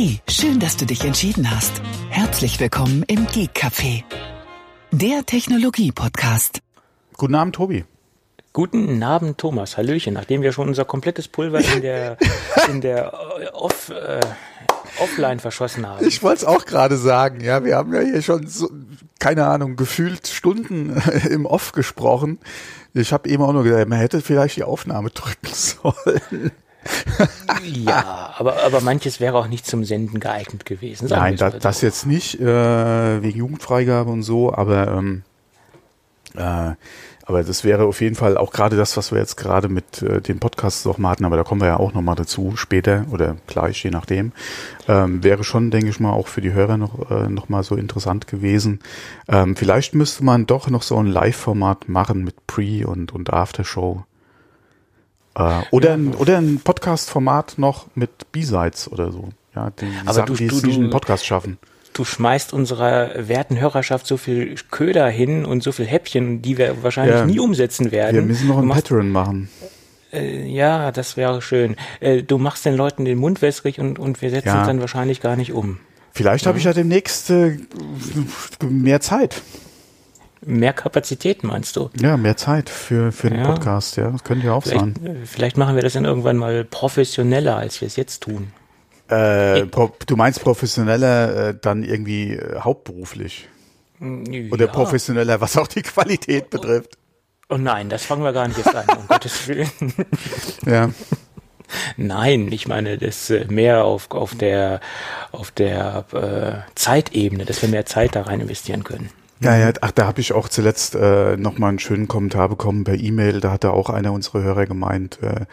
Hey, schön, dass du dich entschieden hast. Herzlich willkommen im Geek Café, der Technologie-Podcast. Guten Abend, Tobi. Guten Abend, Thomas. Hallöchen. Nachdem wir schon unser komplettes Pulver in der, in der äh, Off, äh, Offline verschossen haben. Ich wollte es auch gerade sagen. Ja, wir haben ja hier schon so, keine Ahnung, gefühlt Stunden im Off gesprochen. Ich habe eben auch nur gesagt, man hätte vielleicht die Aufnahme drücken sollen. Ja, aber, aber manches wäre auch nicht zum Senden geeignet gewesen. Nein, da, das jetzt nicht, äh, wegen Jugendfreigabe und so, aber ähm, äh, aber das wäre auf jeden Fall auch gerade das, was wir jetzt gerade mit äh, den Podcasts auch mal hatten, aber da kommen wir ja auch nochmal dazu später oder gleich, je nachdem. Ähm, wäre schon, denke ich mal, auch für die Hörer noch, äh, noch mal so interessant gewesen. Ähm, vielleicht müsste man doch noch so ein Live-Format machen mit Pre- und, und After-Show. Äh, oder, ein, oder ein Podcast-Format noch mit B-Sides oder so. Ja, die aber Sachen, du, die du, du- den Podcast schaffen. Du schmeißt unserer werten Hörerschaft so viel Köder hin und so viel Häppchen, die wir wahrscheinlich Ja. nie umsetzen werden. Wir müssen noch ein Patreon machen. Äh, ja, das wäre schön. Äh, du machst den Leuten den Mund wässrig und, und wir setzen Ja. es dann wahrscheinlich gar nicht um. Vielleicht habe ich ja demnächst äh, mehr Zeit. Mehr Kapazität meinst du? Ja, mehr Zeit für, für den Ja. Podcast, ja. Das könnte ja auch sein. Vielleicht, äh, vielleicht machen wir das dann irgendwann mal professioneller, als wir es jetzt tun. Äh, du meinst professioneller äh, dann irgendwie äh, hauptberuflich oder ja. professioneller, was auch die Qualität betrifft. Oh nein, das fangen wir gar nicht erst an, um Gottes Willen. Ja, Nein, ich meine das äh, mehr auf, auf der, auf der äh, Zeitebene, dass wir mehr Zeit da rein investieren können. Ja, ja. Ach, da habe ich auch zuletzt äh, noch mal einen schönen Kommentar bekommen per E-Mail. Da hat da auch einer unserer Hörer gemeint, äh,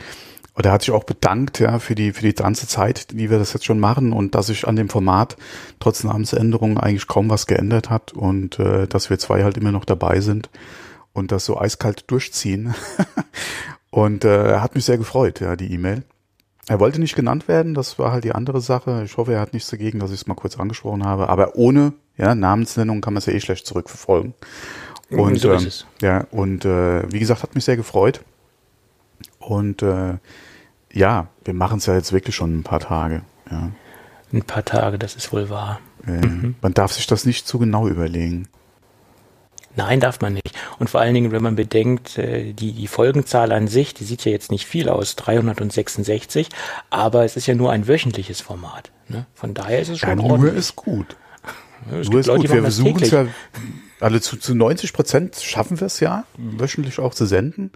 oder hat sich auch bedankt, ja, für die für die ganze Zeit, wie wir das jetzt schon machen und dass sich an dem Format trotz Namensänderungen eigentlich kaum was geändert hat und äh, dass wir zwei halt immer noch dabei sind und das so eiskalt durchziehen. und äh, hat mich sehr gefreut, ja, die E-Mail. Er wollte nicht genannt werden, das war halt die andere Sache. Ich hoffe, er hat nichts dagegen, dass ich es mal kurz angesprochen habe. Aber ohne ja, Namensnennung kann man es ja eh schlecht zurückverfolgen. Und So ist ähm, ja, und äh, wie gesagt, hat mich sehr gefreut. Und äh, ja, wir machen es ja jetzt wirklich schon ein paar Tage. Ja. Ein paar Tage, das ist wohl wahr. Äh, Man darf sich das nicht zu genau überlegen. Nein, darf man nicht. Und vor allen Dingen, wenn man bedenkt, äh, die, die Folgenzahl an sich, die sieht ja jetzt nicht viel aus, 366, aber es ist ja nur ein wöchentliches Format. Ne? Von daher ist es schon Ja, nur ordentlich. ist gut. Es Nur gibt ist Leute, gut. Wir versuchen es ja, alle zu, zu 90 Prozent schaffen wir es ja, wöchentlich auch zu senden.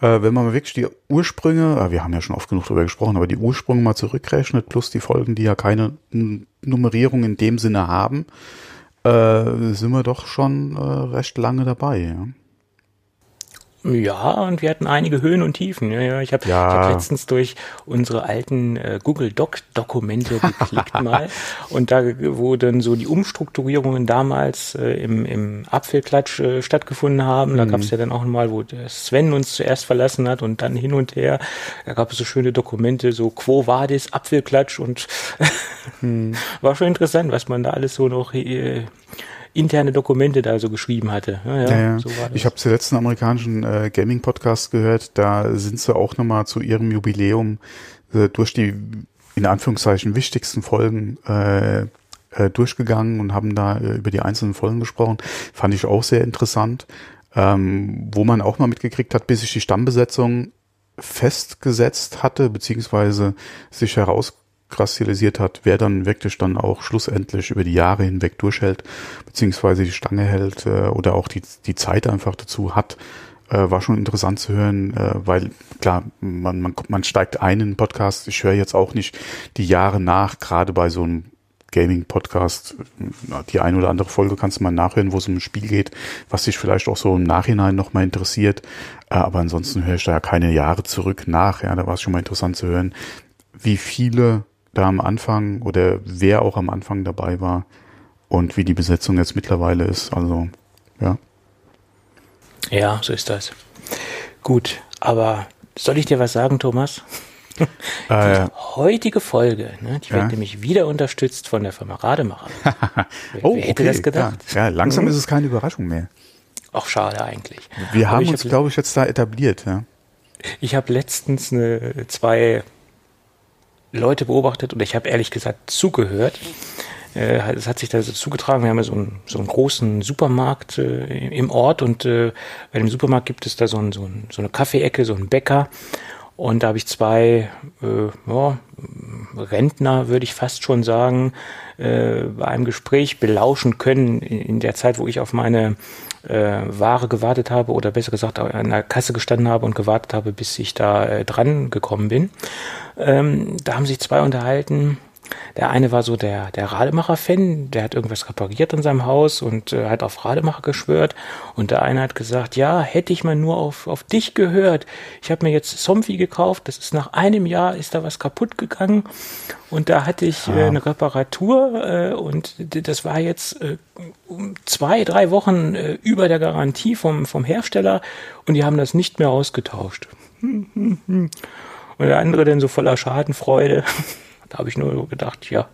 Äh, wenn man mal wirklich die Ursprünge, äh, wir haben ja schon oft genug darüber gesprochen, aber die Ursprünge mal zurückrechnet, plus die Folgen, die ja keine Nummerierung in dem Sinne haben, äh, sind wir doch schon äh, recht lange dabei. Ja. Ja, und wir hatten einige Höhen und Tiefen. Ja, ja, ich habe Ja. ich hab letztens durch unsere alten äh, Google Doc Dokumente geklickt mal und da wo dann so die Umstrukturierungen damals äh, im, im Apfelklatsch äh, stattgefunden haben. Da gab es ja dann auch mal, wo der Sven uns zuerst verlassen hat und dann hin und her. Da gab es so schöne Dokumente, so Quo Vadis, Apfelklatsch und war schon interessant, was man da alles so noch äh, interne Dokumente da so geschrieben hatte. Ja, ja, Ja. So ich habe zuletzt einen amerikanischen äh, Gaming-Podcast gehört, da sind sie auch nochmal zu ihrem Jubiläum äh, durch die in Anführungszeichen wichtigsten Folgen äh, äh, durchgegangen und haben da äh, über die einzelnen Folgen gesprochen. Fand ich auch sehr interessant. Ähm, wo man auch mal mitgekriegt hat, bis sich die Stammbesetzung festgesetzt hatte, beziehungsweise sich herauskristallisiert hat, wer dann wirklich dann auch schlussendlich über die Jahre hinweg durchhält, beziehungsweise die Stange hält äh, oder auch die, die Zeit einfach dazu hat, äh, war schon interessant zu hören, äh, weil klar, man, man, man steigt ein in den Podcast. Ich höre jetzt auch nicht die Jahre nach, gerade bei so einem Gaming-Podcast, die ein oder andere Folge kannst du mal nachhören, wo es um ein Spiel geht, was dich vielleicht auch so im Nachhinein nochmal interessiert. Äh, aber ansonsten höre ich da ja keine Jahre zurück nach. Ja, da war es schon mal interessant zu hören, wie viele da am Anfang oder wer auch am Anfang dabei war und wie die Besetzung jetzt mittlerweile ist. Also, ja. Ja, so ist das. Gut, aber soll ich dir was sagen, Thomas? Äh, Die heutige Folge, ne, die Ja. wird nämlich wieder unterstützt von der Firma Rademacher. wer, oh, wer hätte okay, das gedacht? Ja, ja langsam ist es keine Überraschung mehr. Auch schade eigentlich. Wir haben uns, hab- glaube ich, jetzt da etabliert. Ja. Ich habe letztens eine, zwei Leute beobachtet und ich habe ehrlich gesagt zugehört. Äh, es hat sich da so zugetragen, wir haben ja so einen, so einen großen Supermarkt äh, im Ort und äh, bei dem Supermarkt gibt es da so, ein, so, ein, so eine Kaffeeecke, so einen Bäcker und da habe ich zwei äh, ja, Rentner, würde ich fast schon sagen, äh, bei einem Gespräch belauschen können in, in der Zeit, wo ich auf meine äh, Ware gewartet habe oder besser gesagt an der Kasse gestanden habe und gewartet habe, bis ich da äh, dran gekommen bin. Ähm, da haben sich zwei unterhalten, der eine war so der, der Rademacher-Fan, der hat irgendwas repariert in seinem Haus und äh, hat auf Rademacher geschwört. Und der eine hat gesagt, ja, hätte ich mal nur auf, auf dich gehört. Ich habe mir jetzt Somfy gekauft, das ist nach einem Jahr, ist da was kaputt gegangen. Und da hatte ich äh, eine Reparatur äh, und das war jetzt äh, zwei, drei Wochen äh, über der Garantie vom, vom Hersteller und die haben das nicht mehr ausgetauscht. Und der andere dann so voller Schadenfreude. Da habe ich nur gedacht, ja,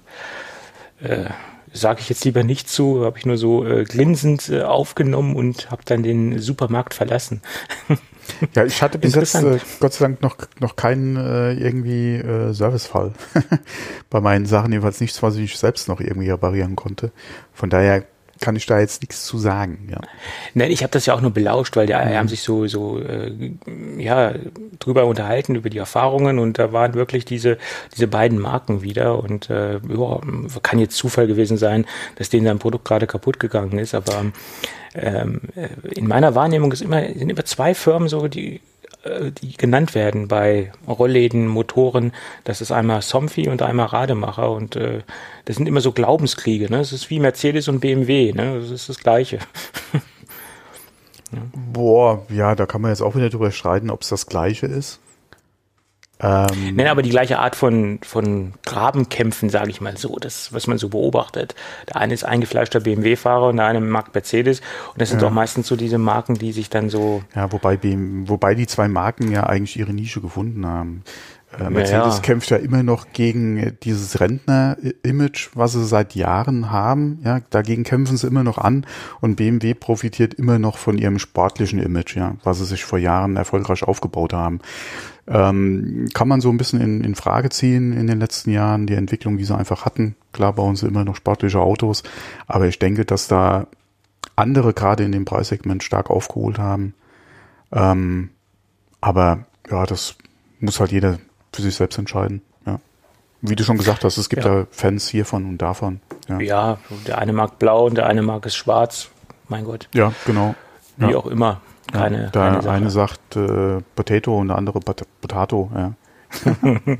äh, sage ich jetzt lieber nicht zu, habe ich nur so äh, glinsend äh, aufgenommen und habe dann den Supermarkt verlassen. Ja, ich hatte bis jetzt äh, Gott sei Dank noch, noch keinen äh, irgendwie äh, Servicefall bei meinen Sachen, jedenfalls nichts, was ich selbst noch irgendwie reparieren konnte. Von daher kann ich da jetzt nichts zu sagen. Ja. Nein, ich habe das ja auch nur belauscht, weil die mhm. haben sich so so äh, ja drüber unterhalten über die Erfahrungen und da waren wirklich diese diese beiden Marken wieder und äh, ja, kann jetzt Zufall gewesen sein, dass denen sein Produkt gerade kaputt gegangen ist, aber ähm, äh, in meiner Wahrnehmung ist immer sind immer zwei Firmen so die die genannt werden bei Rollläden, Motoren. Das ist einmal Somfy und einmal Rademacher und äh, das sind immer so Glaubenskriege. Ne? Das ist wie Mercedes und BMW. Ne? Das ist das Gleiche. ja. Boah, ja, da kann man jetzt auch wieder drüber streiten, ob es das Gleiche ist. Ähm, Nein, aber die gleiche Art von, von Grabenkämpfen, sage ich mal so, das, was man so beobachtet. Der eine ist eingefleischter BMW-Fahrer und der eine mag Mercedes. Und das sind ja. auch meistens so diese Marken, die sich dann so. Ja, wobei, BMW, wobei die zwei Marken ja eigentlich ihre Nische gefunden haben. Äh, Mercedes ja. kämpft ja immer noch gegen dieses Rentner-Image, was sie seit Jahren haben. Ja, dagegen kämpfen sie immer noch an und BMW profitiert immer noch von ihrem sportlichen Image, ja, was sie sich vor Jahren erfolgreich aufgebaut haben. Ähm, kann man so ein bisschen in, in Frage ziehen in den letzten Jahren, die Entwicklung, die sie einfach hatten. Klar bauen sie immer noch sportliche Autos, aber ich denke, dass da andere gerade in dem Preissegment stark aufgeholt haben. Ähm, aber ja, das muss halt jeder für sich selbst entscheiden. Ja. Wie du schon gesagt hast, es gibt ja, ja Fans hiervon und davon. Ja. ja, der eine mag blau und der eine mag es schwarz. Mein Gott. Ja, genau. Wie auch immer. Keine, ja, der keine eine sagt äh, Potato und der andere Pot Potato, ja.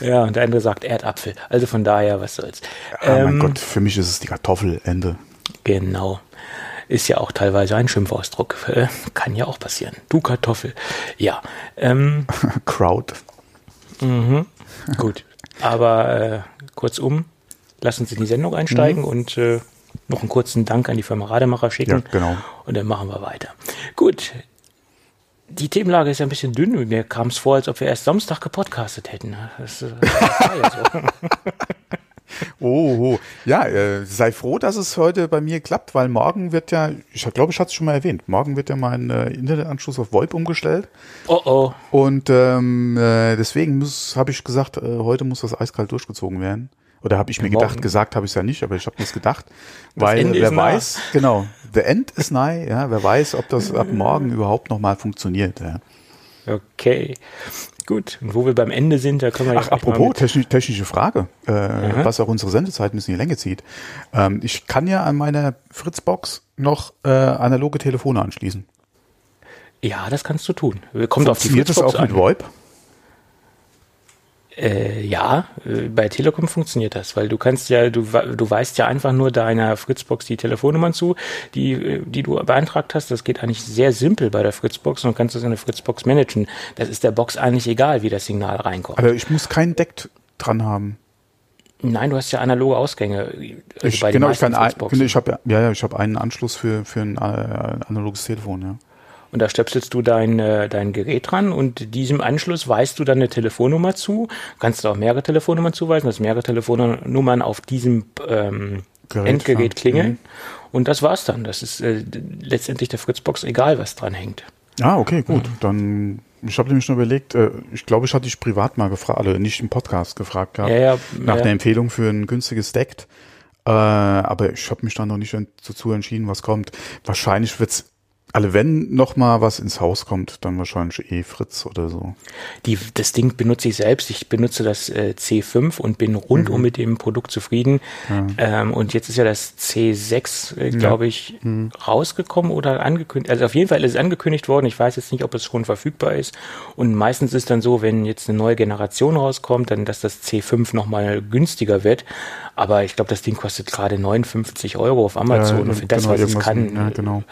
ja, und der andere sagt Erdapfel. Also von daher, was soll's. Ja, ähm, mein Gott, für mich ist es die Kartoffel, Ende. Genau. Ist ja auch teilweise ein Schimpfausdruck. Äh, kann ja auch passieren. Du Kartoffel. Ja. Ähm, Crowd. Mhm. Gut. Aber äh, kurzum, lassen Sie in die Sendung einsteigen mhm. und äh, noch einen kurzen Dank an die Firma Rademacher schicken. Ja, genau. Und dann machen wir weiter. Gut. Die Themenlage ist ja ein bisschen dünn. Mir kam es vor, als ob wir erst Samstag gepodcastet hätten. Das, das war ja so. Oh, oh, ja, äh, sei froh, dass es heute bei mir klappt, weil morgen wird ja, ich glaube, ich hatte es schon mal erwähnt, morgen wird ja mein äh, Internetanschluss auf VoIP umgestellt. Oh oh. Und ähm, äh, deswegen habe ich gesagt, äh, heute muss das eiskalt durchgezogen werden. Oder habe ich mir gedacht, gesagt habe ich es ja nicht, aber ich habe mir es gedacht. Das weil Ende wer weiß, nah. genau, the end is nigh, ja, wer weiß, ob das ab morgen überhaupt nochmal funktioniert. Ja. Okay. Gut, und wo wir beim Ende sind, da können wir Ach, apropos technisch, technische Frage, äh, was auch unsere Sendezeit ein bisschen in die Länge zieht. Ähm, ich kann ja an meiner Fritzbox noch äh, analoge Telefone anschließen. Ja, das kannst du tun. Kommt auf die Fritzbox das auch mit VoIP? Äh, ja, äh, bei Telekom funktioniert das, weil du kannst ja, du, du weißt ja einfach nur deiner Fritzbox die Telefonnummern zu, die, äh, die du beantragt hast. Das geht eigentlich sehr simpel bei der Fritzbox und kannst das in der Fritzbox managen. Das ist der Box eigentlich egal, wie das Signal reinkommt. Aber ich muss keinen Deck dran haben. Nein, du hast ja analoge Ausgänge. Also ich, genau, ich kann, ein, ich habe ja, ja, ich habe einen Anschluss für für ein äh, analoges Telefon, ja. Und da stöpselst du dein, äh, dein Gerät dran und diesem Anschluss weist du dann eine Telefonnummer zu. Kannst du auch mehrere Telefonnummern zuweisen, dass mehrere Telefonnummern auf diesem ähm, Endgerät klingeln. Mhm. Und das war's dann. Das ist äh, letztendlich der Fritzbox egal, was dran hängt. Ah, okay, gut. Mhm. Dann ich habe nämlich schon überlegt, äh, ich glaube, ich hatte dich privat mal gefragt, also nicht im Podcast gefragt gehabt, Ja, ja, nach ja. einer Empfehlung für ein günstiges Deck. Äh, aber ich habe mich dann noch nicht dazu entschieden, was kommt. Wahrscheinlich wird's, alle wenn noch mal was ins Haus kommt, dann wahrscheinlich eh Fritz oder so. Die, das Ding benutze ich selbst. Ich benutze das äh, C5 und bin rundum mit dem Produkt zufrieden. Ähm, und jetzt ist ja das C6, äh, glaube ich, rausgekommen oder angekündigt. Also auf jeden Fall ist es angekündigt worden. Ich weiß jetzt nicht, ob es schon verfügbar ist. Und meistens ist dann so, wenn jetzt eine neue Generation rauskommt, dann, dass das C5 nochmal günstiger wird. Aber ich glaube, das Ding kostet gerade 59 Euro auf Amazon. Ja, und für das, genau, was es kann, ja, genau.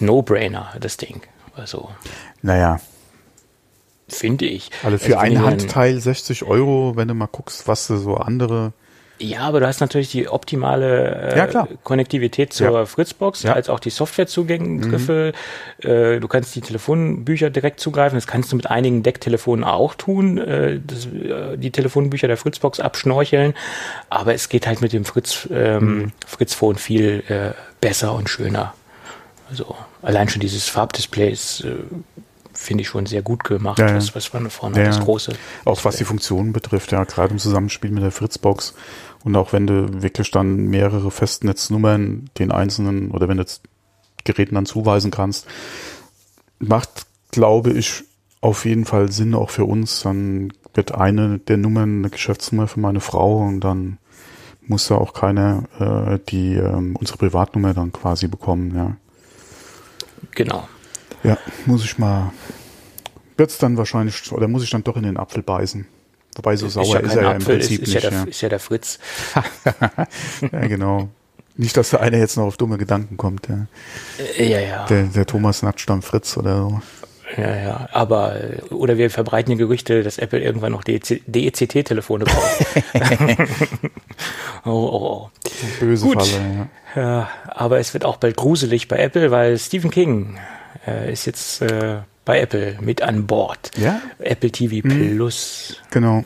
No-Brainer, das Ding. Also, Naja, finde ich. also für Also, ein Handteil 60 Euro, wenn du mal guckst, was so andere. Ja, aber du hast natürlich die optimale äh, Ja. Konnektivität zur Ja. Fritzbox, Ja. Mhm. als auch die Softwarezugriffe. Äh, du kannst die Telefonbücher direkt zugreifen. Das kannst du mit einigen Decktelefonen auch tun, äh, das, äh, die Telefonbücher der Fritzbox abschnorcheln. Aber es geht halt mit dem Fritz, ähm, Mhm. Fritzphone viel äh, besser und schöner. Also allein schon dieses Farbdisplay ist, äh, finde ich schon sehr gut gemacht, Ja, ja. was, was man vorne Ja, hat, das große. Auch was die Funktionen betrifft, ja, gerade im Zusammenspiel mit der Fritzbox. Und auch wenn du wirklich dann mehrere Festnetznummern den einzelnen oder wenn du jetzt Geräten dann zuweisen kannst, macht, glaube ich, auf jeden Fall Sinn auch für uns. Dann wird eine der Nummern eine Geschäftsnummer für meine Frau und dann muss da auch keiner äh, die ähm, unsere Privatnummer dann quasi bekommen, ja. Genau. Ja, muss ich mal. Wird's dann wahrscheinlich, oder muss ich dann doch in den Apfel beißen? Wobei so sauer ist, kein er ja im Apfel, Prinzip ist, ist, nicht. ja der, ja. ist ja der Fritz. ja, genau. Nicht, dass da einer jetzt noch auf dumme Gedanken kommt. Ja. Äh, Ja, ja. Der, der Thomas natscht am Fritz oder so. Ja, ja. Aber, äh, oder wir verbreiten die Gerüchte, dass Apple irgendwann noch E DECT-Telefone baut. oh, oh, oh. Böse Gut. Falle, ja. Ja, aber es wird auch bald gruselig bei Apple, weil Stephen King äh, ist jetzt äh, bei Apple mit an Bord. Ja? Apple TV Mhm. Plus. Genau.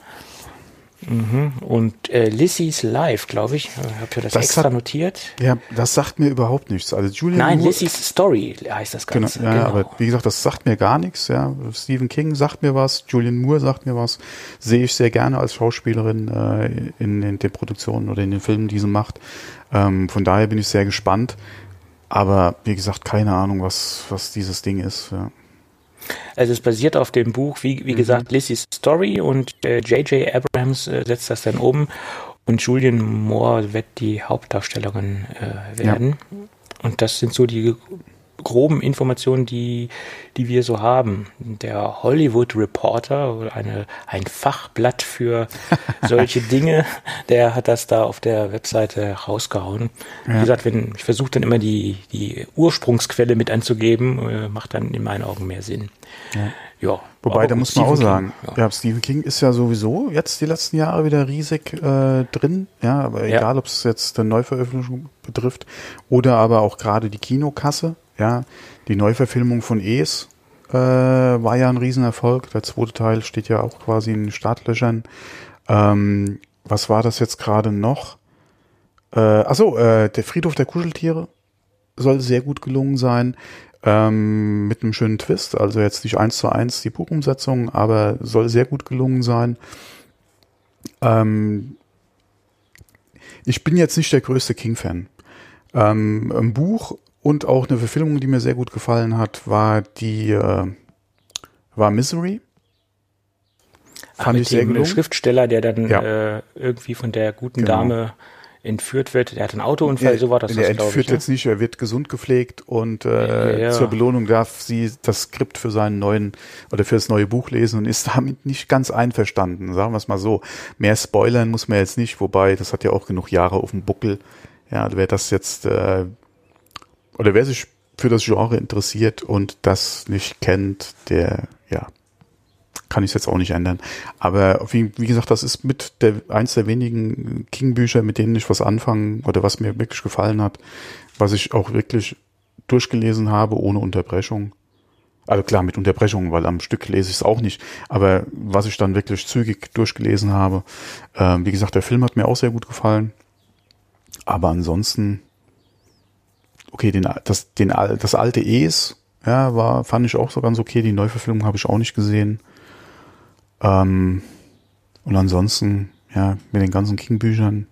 Und äh, Lissys Live, glaube ich, habe ja das, Das extra hat- notiert. Ja, das sagt mir überhaupt nichts. Also Julian Nein, Moore- Lissys Story heißt das Genau, Ganze. ja, ja, aber wie gesagt, das sagt mir gar nichts. Ja. Stephen King sagt mir was, Julian Moore sagt mir was. Sehe ich sehr gerne als Schauspielerin äh, in, in den Produktionen oder in den Filmen, die sie macht. Ähm, von daher bin ich sehr gespannt. Aber wie gesagt, keine Ahnung, was, was dieses Ding ist. Ja. Also es basiert auf dem Buch, wie, Mhm. wie gesagt, Lissys Story und äh, J.J. Abrams äh, setzt das dann um und Julian Moore wird die Hauptdarstellerin äh, werden. Und das sind so die groben Informationen, die, die wir so haben. Der Hollywood Reporter, eine, ein Fachblatt für solche Dinge, der hat das da auf der Webseite rausgehauen. Wie gesagt, wenn, ich versuche dann immer die, die Ursprungsquelle mit anzugeben, äh, macht dann in meinen Augen mehr Sinn. Ja. Wobei, aber da muss man auch Stephen sagen, King, ja. Stephen King ist ja sowieso jetzt die letzten Jahre wieder riesig äh, drin, ja, aber Ja. egal, ob es jetzt eine Neuveröffentlichung betrifft oder aber auch gerade die Kinokasse, ja, die Neuverfilmung von Es äh, war ja ein Riesenerfolg, der zweite Teil steht ja auch quasi in den Startlöchern. Ähm, was war das jetzt gerade noch? Äh, achso, äh, der Friedhof der Kuscheltiere soll sehr gut gelungen sein. Ähm, mit einem schönen Twist, also jetzt nicht eins zu eins die Buchumsetzung, aber soll sehr gut gelungen sein. Ähm, ich bin jetzt nicht der größte King-Fan. Ähm, ein Buch und auch eine Verfilmung, die mir sehr gut gefallen hat, war die äh, war Misery. Ach, Fand mit ich sehr gelungen. Schriftsteller, der dann Ja. äh, irgendwie von der guten Genau. Dame entführt wird. Der hat einen Autounfall, so war das, er entführt ich. Ne? jetzt nicht, er wird gesund gepflegt und äh, Ja, ja. zur Belohnung darf sie das Skript für seinen neuen oder für das neue Buch lesen und ist damit nicht ganz einverstanden, sagen wir es mal so. Mehr spoilern muss man jetzt nicht, wobei das hat ja auch genug Jahre auf dem Buckel. Ja, wer das jetzt äh, oder wer sich für das Genre interessiert und das nicht kennt, der ja kann ich es jetzt auch nicht ändern. Aber wie, wie gesagt, das ist mit der eins der wenigen King-Bücher, mit denen ich was anfangen oder was mir wirklich gefallen hat, was ich auch wirklich durchgelesen habe ohne Unterbrechung. Also klar, mit Unterbrechungen, weil am Stück lese ich es auch nicht. Aber was ich dann wirklich zügig durchgelesen habe, ähm, wie gesagt, der Film hat mir auch sehr gut gefallen. Aber ansonsten, okay, den, das, den, das alte Es, ja, war, fand ich auch so ganz okay. Die Neuverfilmung habe ich auch nicht gesehen. Ähm, und ansonsten, ja, mit den ganzen King-Büchern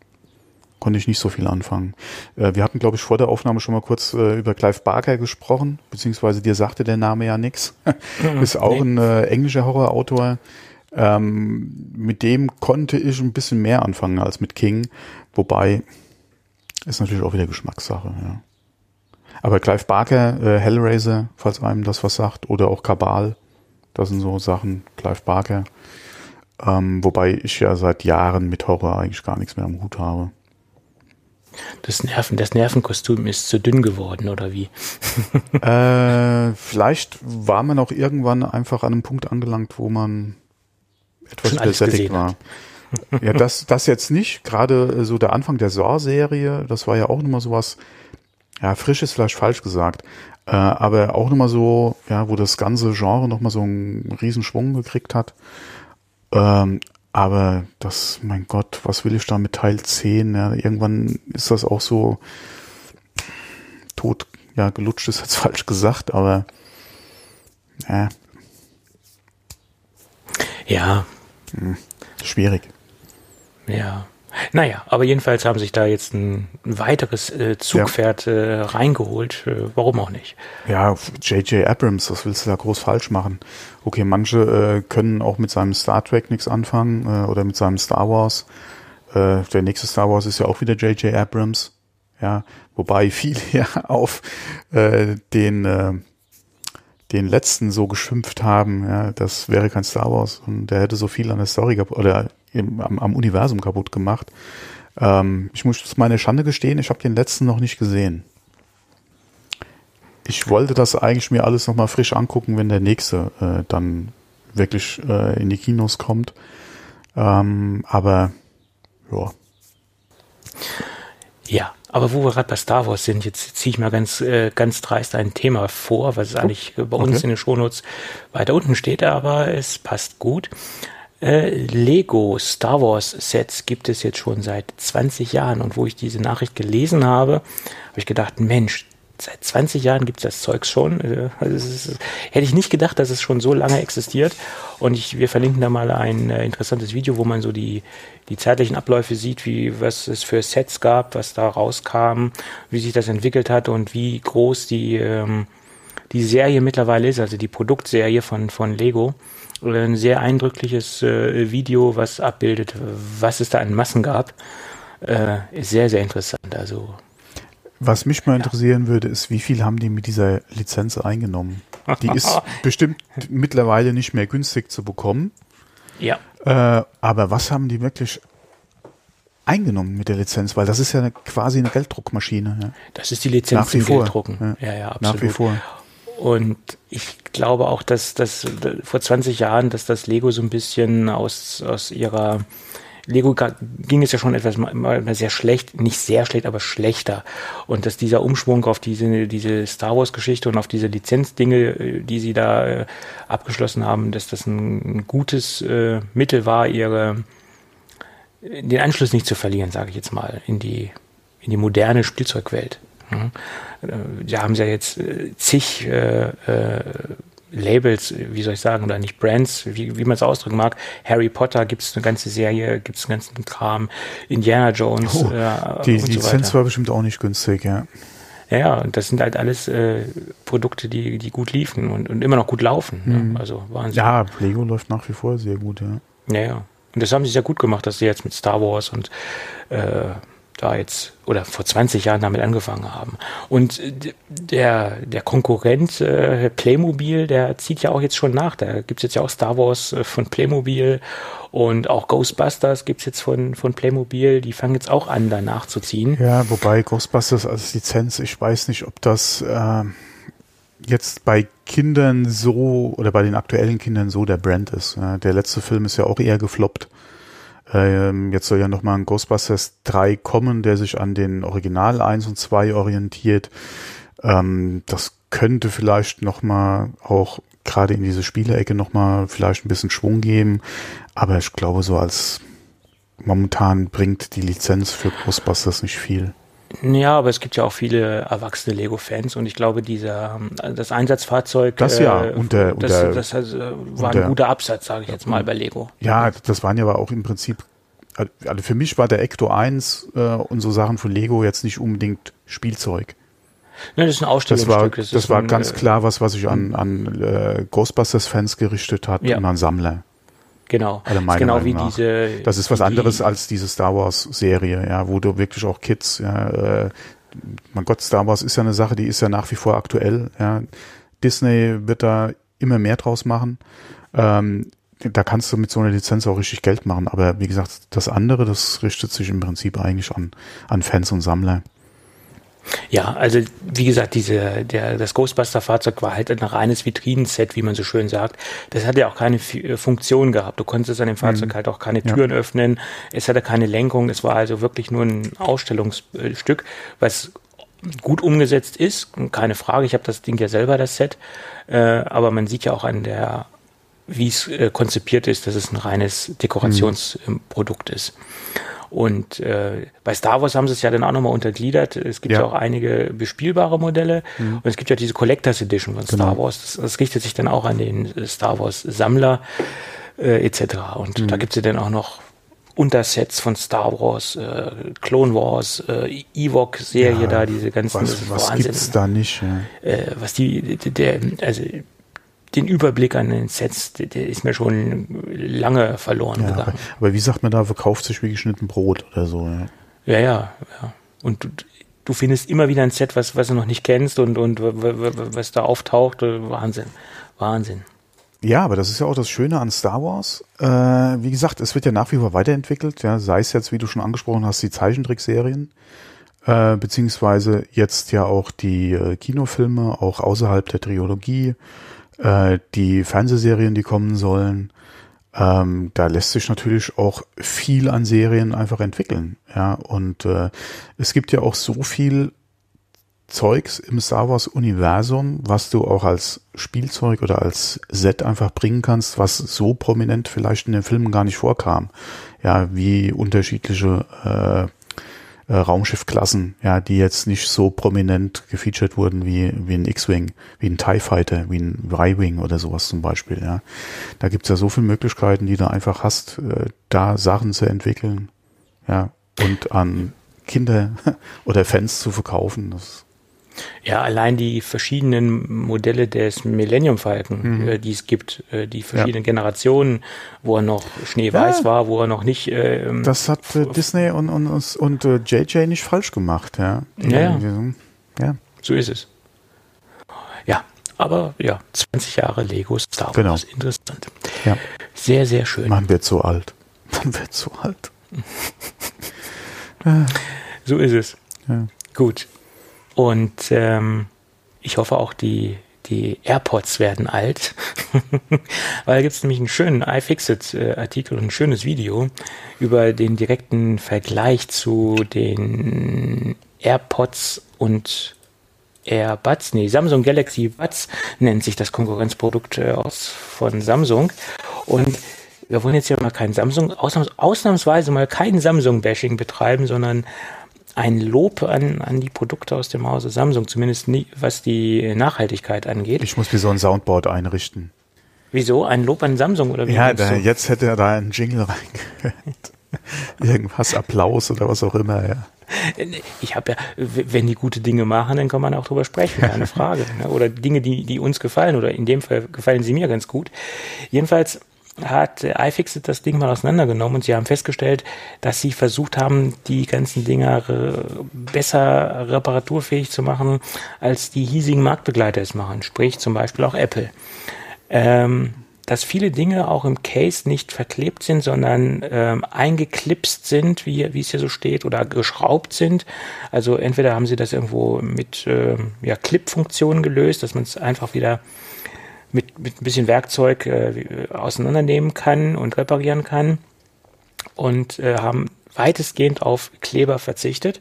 konnte ich nicht so viel anfangen. Äh, wir hatten, glaube ich, vor der Aufnahme schon mal kurz äh, über Clive Barker gesprochen, beziehungsweise dir sagte der Name ja nix. Ist auch ein äh, englischer Horrorautor. Ähm, mit dem konnte ich ein bisschen mehr anfangen als mit King, wobei ist natürlich auch wieder Geschmackssache. Ja. Aber Clive Barker, äh, Hellraiser, falls einem das was sagt, oder auch Kabal, das sind so Sachen. Clive Barker. Ähm, wobei ich ja seit Jahren mit Horror eigentlich gar nichts mehr am Hut habe. Das, Nerven, das Nervenkostüm ist zu dünn geworden, oder wie? äh, vielleicht war man auch irgendwann einfach an einem Punkt angelangt, wo man etwas übersättigt war. ja, das, das jetzt nicht. Gerade so der Anfang der Saw-Serie, das war ja auch nochmal sowas, ja, frisch ist vielleicht falsch gesagt, äh, aber auch nochmal so, ja, wo das ganze Genre nochmal so einen Riesenschwung gekriegt hat. Ähm, aber das, mein Gott, was will ich da mit Teil 10? Ja, irgendwann ist das auch so tot, ja, gelutscht ist jetzt falsch gesagt, aber äh. ja. Hm, schwierig. Ja. Naja, aber jedenfalls haben sich da jetzt ein, weiteres äh, Zugpferd ja. äh, reingeholt. Äh, warum auch nicht? Ja, J.J. Abrams, was willst du da groß falsch machen? Okay, manche äh, können auch mit seinem Star Trek nichts anfangen äh, oder mit seinem Star Wars. Äh, der nächste Star Wars ist ja auch wieder J.J. Abrams. Ja, wobei viele ja auf den den letzten so geschimpft haben, ja, das wäre kein Star Wars und der hätte so viel an der Story oder im, am, am, Universum kaputt gemacht. Ähm, ich muss meine Schande gestehen, ich habe den letzten noch nicht gesehen. Ich wollte das eigentlich mir alles nochmal frisch angucken, wenn der nächste äh, dann wirklich äh, in die Kinos kommt. Ähm, aber ja. Ja, aber wo wir gerade bei Star Wars sind, jetzt ziehe ich mal ganz, äh, ganz dreist ein Thema vor, was oh, eigentlich bei uns okay. in den Shownotes weiter unten steht, aber es passt gut. Äh, Lego Star Wars Sets gibt es jetzt schon seit 20 Jahren und wo ich diese Nachricht gelesen habe, habe ich gedacht, Mensch, seit 20 Jahren gibt es das Zeugs schon. Äh, also ist, hätte ich nicht gedacht, dass es schon so lange existiert. Und ich, wir verlinken da mal ein äh, interessantes Video, wo man so die, die zeitlichen Abläufe sieht, wie was es für Sets gab, was da rauskam, wie sich das entwickelt hat und wie groß die, ähm, die Serie mittlerweile ist, also die Produktserie von, von Lego. Ein sehr eindrückliches äh, Video, was abbildet, was es da an Massen gab. Äh, ist sehr, sehr interessant. Also was mich mal interessieren würde, ist, wie viel haben die mit dieser Lizenz eingenommen? Die ist bestimmt mittlerweile nicht mehr günstig zu bekommen. Ja. Äh, aber was haben die wirklich eingenommen mit der Lizenz? Weil das ist ja eine, quasi eine Gelddruckmaschine. Ja. Das ist die Lizenz Nach wie zum vor. Gelddrucken. Ja, ja, ja, absolut. Nach wie vor. Und ich glaube auch, dass das vor 20 Jahren, dass das Lego so ein bisschen aus, aus ihrer Lego ging es ja schon etwas mal sehr schlecht, nicht sehr schlecht, aber schlechter. Und dass dieser Umschwung auf diese, diese Star Wars Geschichte und auf diese Lizenzdinge, äh, die sie da äh, abgeschlossen haben, dass das ein, gutes äh, Mittel war, ihre, den Anschluss nicht zu verlieren, sage ich jetzt mal, in die, in die moderne Spielzeugwelt. Da haben sie ja jetzt äh, zig äh, äh, Labels, wie soll ich sagen, oder nicht Brands, wie, wie man es ausdrücken mag. Harry Potter gibt es eine ganze Serie, gibt es einen ganzen Kram, Indiana Jones. Oh, äh, die die Lizenz so war bestimmt auch nicht günstig, ja. Ja, und das sind halt alles äh, Produkte, die, die gut liefen und, und immer noch gut laufen. Ne? Mhm. Ja, also Wahnsinn. Ja, Lego läuft nach wie vor sehr gut, ja. Ja, ja. Und das haben sie sehr gut gemacht, dass sie jetzt mit Star Wars und äh, da jetzt oder vor 20 Jahren damit angefangen haben. Und der, der Konkurrent äh, Playmobil, der zieht ja auch jetzt schon nach. Da gibt's jetzt ja auch Star Wars äh, von Playmobil und auch Ghostbusters gibt's jetzt von, von Playmobil. Die fangen jetzt auch an, danach zu ziehen. Ja, wobei Ghostbusters als Lizenz, ich weiß nicht, ob das äh, jetzt bei Kindern so oder bei den aktuellen Kindern so der Brand ist. der letzte Film ist ja auch eher gefloppt. Ähm, jetzt soll ja nochmal ein Ghostbusters 3 kommen, der sich an den Original 1 und 2 orientiert. Ähm, das könnte vielleicht nochmal auch gerade in diese Spielecke nochmal vielleicht ein bisschen Schwung geben. Aber ich glaube, so als momentan bringt die Lizenz für Ghostbusters nicht viel. Ja, aber es gibt ja auch viele erwachsene Lego-Fans und ich glaube, dieser das Einsatzfahrzeug, das ja äh, und der, das, der, das, das war ein guter Absatz, sage ich jetzt mal bei Lego. Ja, das waren ja aber auch im Prinzip, also für mich war der Ecto 1 äh, und so Sachen von Lego jetzt nicht unbedingt Spielzeug. Ne, das ist ein Ausstellungsstück. Das war, das, war ein, ganz äh, klar was, was sich an, an äh, Ghostbusters-Fans gerichtet hat ja. und an Sammler. Genau. Also genau wie nach. diese. Das ist was anderes als diese Star Wars Serie, ja, wo du wirklich auch Kids, ja, äh, mein Gott, Star Wars ist ja eine Sache, die ist ja nach wie vor aktuell, ja. Disney wird da immer mehr draus machen. Ähm, da kannst du mit so einer Lizenz auch richtig Geld machen. Aber wie gesagt, das andere, das richtet sich im Prinzip eigentlich an, an Fans und Sammler. Ja, also wie gesagt, diese, der, das Ghostbuster-Fahrzeug war halt ein reines Vitrinenset, wie man so schön sagt. Das hatte ja auch keine F äh, Funktion gehabt. Du konntest an dem Fahrzeug mhm. halt auch keine Türen ja. öffnen. Es hatte keine Lenkung. Es war also wirklich nur ein Ausstellungsstück, was gut umgesetzt ist. Keine Frage. Ich habe das Ding ja selber, das Set. Äh, aber man sieht ja auch an der wie es äh, konzipiert ist, dass es ein reines Dekorationsprodukt mhm. ist. Und äh, bei Star Wars haben sie es ja dann auch nochmal untergliedert. Es gibt ja. ja. auch einige bespielbare Modelle mhm. und es gibt ja diese Collectors Edition von Star genau. Wars. Das, das, richtet sich dann auch an den Star Wars Sammler äh, etc. Und mhm. da gibt es ja dann auch noch Untersets von Star Wars, äh, Clone Wars, äh, Ewok-Serie ja, da, diese ganzen was, was Wahnsinn. gibt's da nicht? Ja. Äh, was die, der, also den Überblick an den Sets, der, der ist mir schon lange verloren ja, gegangen. Aber, aber, wie sagt man da, verkauft sich wie geschnitten Brot oder so. Ja, ja, ja. ja. Und du, du findest immer wieder ein Set, was, was du noch nicht kennst und, und was da auftaucht. Wahnsinn. Wahnsinn. Ja, aber das ist ja auch das Schöne an Star Wars. Äh, wie gesagt, es wird ja nach wie vor weiterentwickelt, ja, sei es jetzt, wie du schon angesprochen hast, die Zeichentrickserien, äh, beziehungsweise jetzt ja auch die äh, Kinofilme, auch außerhalb der Trilogie äh, die Fernsehserien, die kommen sollen. Ähm, da lässt sich natürlich auch viel an Serien einfach entwickeln. Ja, und äh, es gibt ja auch so viel Zeugs im Star Wars Universum, was du auch als Spielzeug oder als Set einfach bringen kannst, was so prominent vielleicht in den Filmen gar nicht vorkam. Ja, wie unterschiedliche äh, äh, Raumschiffklassen, ja, die jetzt nicht so prominent gefeatured wurden wie, wie ein X-Wing, wie ein TIE Fighter, wie ein Y-Wing oder sowas zum Beispiel, ja. Da gibt's ja so viele Möglichkeiten, die du einfach hast, äh, da Sachen zu entwickeln, ja, und an Kinder oder Fans zu verkaufen. Das ja, allein die verschiedenen Modelle des Millennium Falcon, mhm. äh, die es gibt, äh, die verschiedenen ja. Generationen, wo er noch schneeweiß ja. war, wo er noch nicht. Äh, das hat äh, Disney und, und, und äh, JJ nicht falsch gemacht, ja. Ja, ja. So ist es. Ja, aber ja, 20 Jahre Lego Star Wars. Genau. Interessant. Ja. Sehr, sehr schön. Man wird so alt. Man wird so alt. so ist es. Ja. Gut. Und ähm, ich hoffe auch die, die AirPods werden alt, weil da gibt es nämlich einen schönen iFixit-Artikel und ein schönes Video über den direkten Vergleich zu den AirPods und AirBuds, nee, Samsung Galaxy Buds nennt sich das Konkurrenzprodukt äh, aus von Samsung. Und wir wollen jetzt ja mal kein Samsung, ausnahms, ausnahmsweise mal kein Samsung-Bashing betreiben, sondern ein Lob an, an die Produkte aus dem Hause Samsung, zumindest nie, was die Nachhaltigkeit angeht. Ich muss mir so ein Soundboard einrichten. Wieso? Ein Lob an Samsung oder wie? Ja, da, jetzt hätte er da einen Jingle reingehört. Irgendwas, Applaus oder was auch immer, ja. Ich habe ja, wenn die gute Dinge machen, dann kann man auch drüber sprechen, keine Frage. Ne? Oder Dinge, die, die uns gefallen, oder in dem Fall gefallen sie mir ganz gut. Jedenfalls hat iFixit das Ding mal auseinandergenommen und sie haben festgestellt, dass sie versucht haben, die ganzen Dinger besser reparaturfähig zu machen, als die hiesigen Marktbegleiter es machen, sprich zum Beispiel auch Apple. Ähm, dass viele Dinge auch im Case nicht verklebt sind, sondern ähm, eingeklipst sind, wie, wie es hier so steht, oder geschraubt sind. Also entweder haben sie das irgendwo mit ähm, ja, Clip-Funktionen gelöst, dass man es einfach wieder mit, mit ein bisschen Werkzeug äh, auseinandernehmen kann und reparieren kann und äh, haben weitestgehend auf Kleber verzichtet.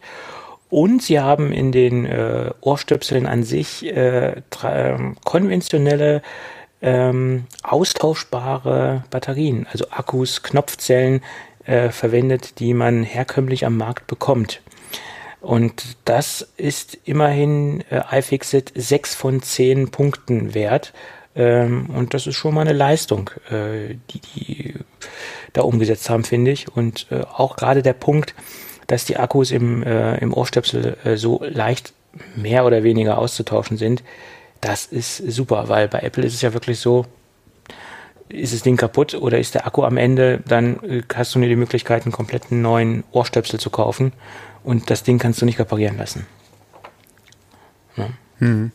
Und sie haben in den äh, Ohrstöpseln an sich äh, ähm, konventionelle ähm, austauschbare Batterien, also Akkus, Knopfzellen äh, verwendet, die man herkömmlich am Markt bekommt. Und das ist immerhin äh, iFixit 6 von 10 Punkten wert. Ähm, und das ist schon mal eine Leistung, äh, die die da umgesetzt haben, finde ich. Und äh, auch gerade der Punkt, dass die Akkus im, äh, im Ohrstöpsel äh, so leicht mehr oder weniger auszutauschen sind, das ist super, weil bei Apple ist es ja wirklich so, ist das Ding kaputt oder ist der Akku am Ende, dann äh, hast du nur die Möglichkeit, einen kompletten neuen Ohrstöpsel zu kaufen und das Ding kannst du nicht reparieren lassen. Ja. Mhm.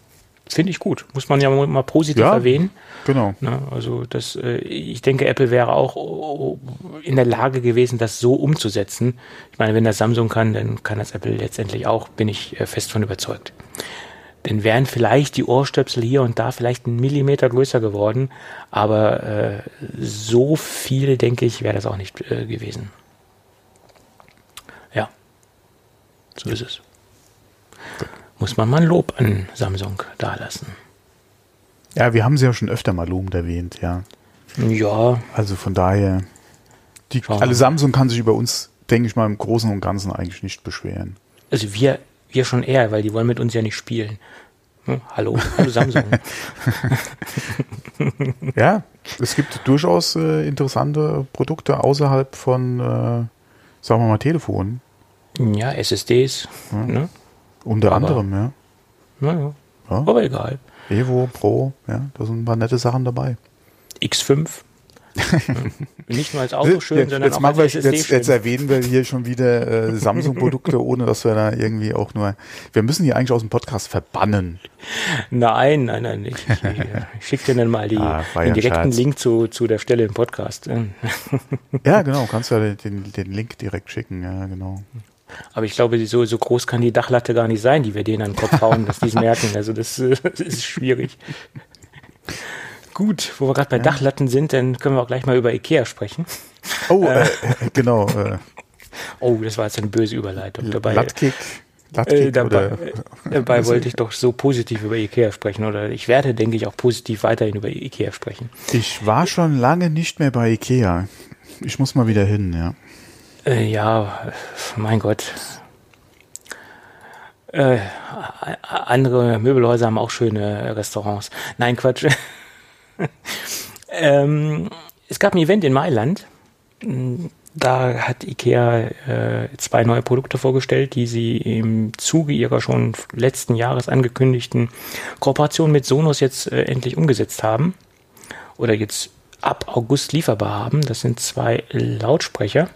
Finde ich gut. Muss man ja mal positiv ja, erwähnen. Genau. Na, also das, äh, ich denke, Apple wäre auch in der Lage gewesen, das so umzusetzen. Ich meine, wenn das Samsung kann, dann kann das Apple letztendlich auch, bin ich äh, fest von überzeugt. Denn wären vielleicht die Ohrstöpsel hier und da vielleicht einen Millimeter größer geworden, aber äh, so viel, denke ich, wäre das auch nicht äh, gewesen. Ja, so ist es. Muss man mal Lob an Samsung dalassen. Ja, wir haben sie ja schon öfter mal lobend erwähnt, ja. Ja. Also von daher, die, also Samsung kann sich über uns, denke ich mal, im Großen und Ganzen eigentlich nicht beschweren. Also wir, wir schon eher, weil die wollen mit uns ja nicht spielen. Hm, hallo, hallo Samsung. ja, es gibt durchaus äh, interessante Produkte außerhalb von, äh, sagen wir mal, Telefonen. Ja, SSDs. Ja. Ne? Unter Aber, anderem, ja. Naja, ja. aber egal. Evo, Pro, ja, da sind ein paar nette Sachen dabei. X5. Nicht nur als Auto schön, jetzt, sondern jetzt auch als SSD jetzt, schön. jetzt erwähnen wir hier schon wieder äh, Samsung-Produkte, ohne dass wir da irgendwie auch nur. Wir müssen die eigentlich aus dem Podcast verbannen. Nein, nein, nein. Ich, ich, ich schicke dir dann mal die, ah, den direkten Link zu, zu der Stelle im Podcast. ja, genau. Kannst du ja den, den Link direkt schicken. Ja, genau. Aber ich glaube, so, so groß kann die Dachlatte gar nicht sein, die wir denen an den Kopf hauen, dass die es merken. Also das, das ist schwierig. Gut, wo wir gerade bei ja. Dachlatten sind, dann können wir auch gleich mal über Ikea sprechen. Oh, äh, äh genau. Äh. Oh, das war jetzt eine böse Überleitung. Dabei, Lattkick. Äh, dabei, dabei wollte ich doch so positiv über Ikea sprechen oder ich werde, denke ich, auch positiv weiterhin über Ikea sprechen. Ich war schon lange nicht mehr bei Ikea. Ich muss mal wieder hin, ja. Äh, ja, mein Gott. Äh, andere Möbelhäuser haben auch schöne Restaurants. Nein, Quatsch. ähm, es gab ein Event in Mailand. Da hat IKEA äh, zwei neue Produkte vorgestellt, die sie im Zuge ihrer schon letzten Jahres angekündigten Kooperation mit Sonos jetzt äh, endlich umgesetzt haben. Oder jetzt ab August lieferbar haben. Das sind zwei Lautsprecher.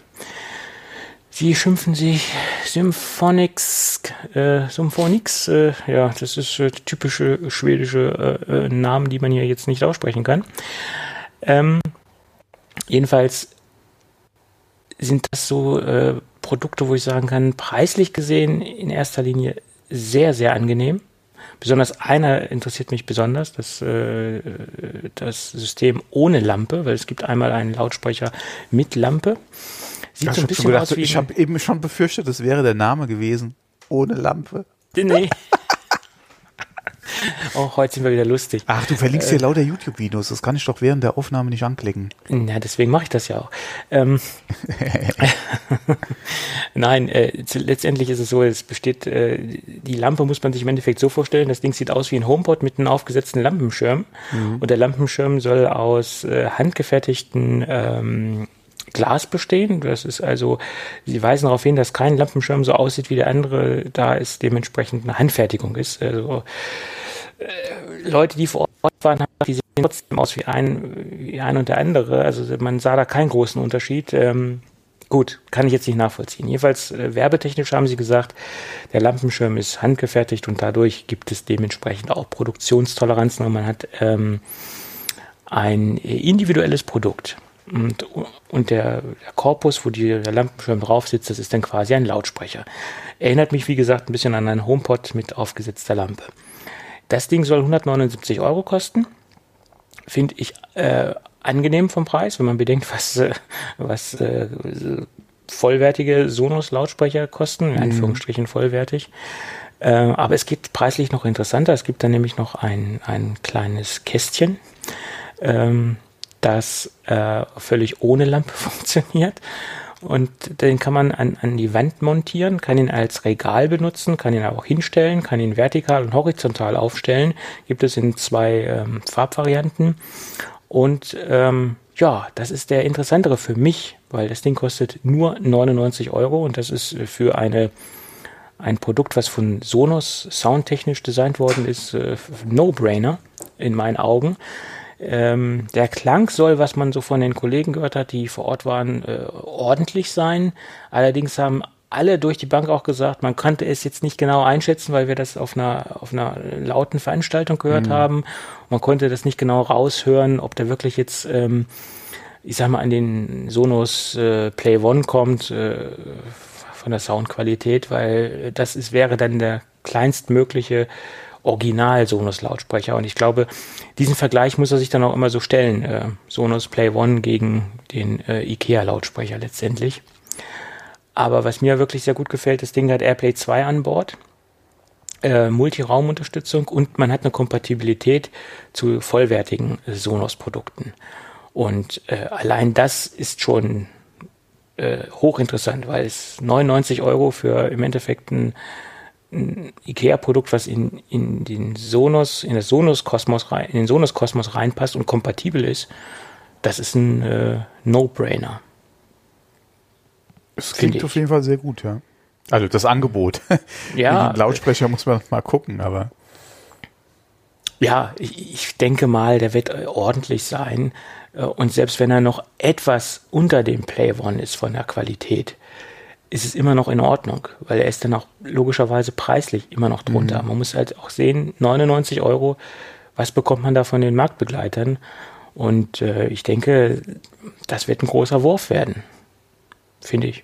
Sie schimpfen sich Symphonix, äh, Symphonix, äh, ja, das ist äh, typische schwedische äh, äh, Namen, die man hier jetzt nicht aussprechen kann. Ähm, jedenfalls sind das so äh, Produkte, wo ich sagen kann, preislich gesehen in erster Linie sehr, sehr angenehm. Besonders einer interessiert mich besonders, das, äh, das System ohne Lampe, weil es gibt einmal einen Lautsprecher mit Lampe. Sieht so ein bisschen gedacht, aus wie Ich habe eben schon befürchtet, das wäre der Name gewesen. Ohne Lampe. Nee. Oh, heute sind wir wieder lustig. Ach, du verlinkst äh, hier lauter YouTube-Videos. Das kann ich doch während der Aufnahme nicht anklicken. Ja, deswegen mache ich das ja auch. Ähm, Nein, äh, letztendlich ist es so, es besteht, äh, die Lampe muss man sich im Endeffekt so vorstellen, das Ding sieht aus wie ein HomePod mit einem aufgesetzten Lampenschirm. Mhm. Und der Lampenschirm soll aus äh, handgefertigten ähm, Glas bestehen. Das ist also, sie weisen darauf hin, dass kein Lampenschirm so aussieht wie der andere, da es dementsprechend eine Handfertigung ist. Also äh, Leute, die vor Ort waren, die sehen trotzdem aus wie ein, wie ein und der andere. Also man sah da keinen großen Unterschied. Ähm, gut, kann ich jetzt nicht nachvollziehen. Jedenfalls äh, werbetechnisch haben sie gesagt, der Lampenschirm ist handgefertigt und dadurch gibt es dementsprechend auch Produktionstoleranzen und man hat ähm, ein individuelles Produkt. Und, und der, der Korpus, wo die, der Lampenschirm drauf sitzt, das ist dann quasi ein Lautsprecher. Erinnert mich, wie gesagt, ein bisschen an einen HomePod mit aufgesetzter Lampe. Das Ding soll 179 Euro kosten. Finde ich äh, angenehm vom Preis, wenn man bedenkt, was, äh, was äh, vollwertige Sonos-Lautsprecher kosten, in mhm. Anführungsstrichen vollwertig. Äh, aber es geht preislich noch interessanter. Es gibt dann nämlich noch ein, ein kleines Kästchen. Ähm, das äh, völlig ohne Lampe funktioniert. und den kann man an, an die Wand montieren, kann ihn als Regal benutzen, kann ihn auch hinstellen, kann ihn vertikal und horizontal aufstellen. Gibt es in zwei ähm, Farbvarianten. Und ähm, ja, das ist der interessantere für mich, weil das Ding kostet nur 99 Euro und das ist für eine ein Produkt, was von Sonos soundtechnisch designt worden ist, äh, No-Brainer in meinen Augen. Ähm, der Klang soll, was man so von den Kollegen gehört hat, die vor Ort waren, äh, ordentlich sein. Allerdings haben alle durch die Bank auch gesagt, man konnte es jetzt nicht genau einschätzen, weil wir das auf einer, auf einer lauten Veranstaltung gehört mhm. haben. Man konnte das nicht genau raushören, ob der wirklich jetzt, ähm, ich sag mal, an den Sonos äh, Play One kommt, äh, von der Soundqualität, weil das ist, wäre dann der kleinstmögliche Original Sonos Lautsprecher. Und ich glaube, diesen Vergleich muss er sich dann auch immer so stellen. Äh, Sonos Play One gegen den äh, IKEA Lautsprecher letztendlich. Aber was mir wirklich sehr gut gefällt, das Ding hat AirPlay 2 an Bord. Äh, Multiraumunterstützung und man hat eine Kompatibilität zu vollwertigen Sonos-Produkten. Und äh, allein das ist schon äh, hochinteressant, weil es 99 Euro für im Endeffekt ein ein IKEA-Produkt, was in, in den Sonos, in das Sonos-Kosmos rein, in den Sonos-Kosmos reinpasst und kompatibel ist, das ist ein äh, No-Brainer. Es klingt auf jeden Fall sehr gut, ja. Also das Angebot. Ja. Die Lautsprecher muss man mal gucken, aber. Ja, ich, ich denke mal, der wird äh, ordentlich sein. Äh, und selbst wenn er noch etwas unter dem Play One ist von der Qualität, ist es immer noch in Ordnung, weil er ist dann auch logischerweise preislich immer noch drunter. Mhm. Man muss halt auch sehen, 99 Euro, was bekommt man da von den Marktbegleitern? Und äh, ich denke, das wird ein großer Wurf werden, finde ich.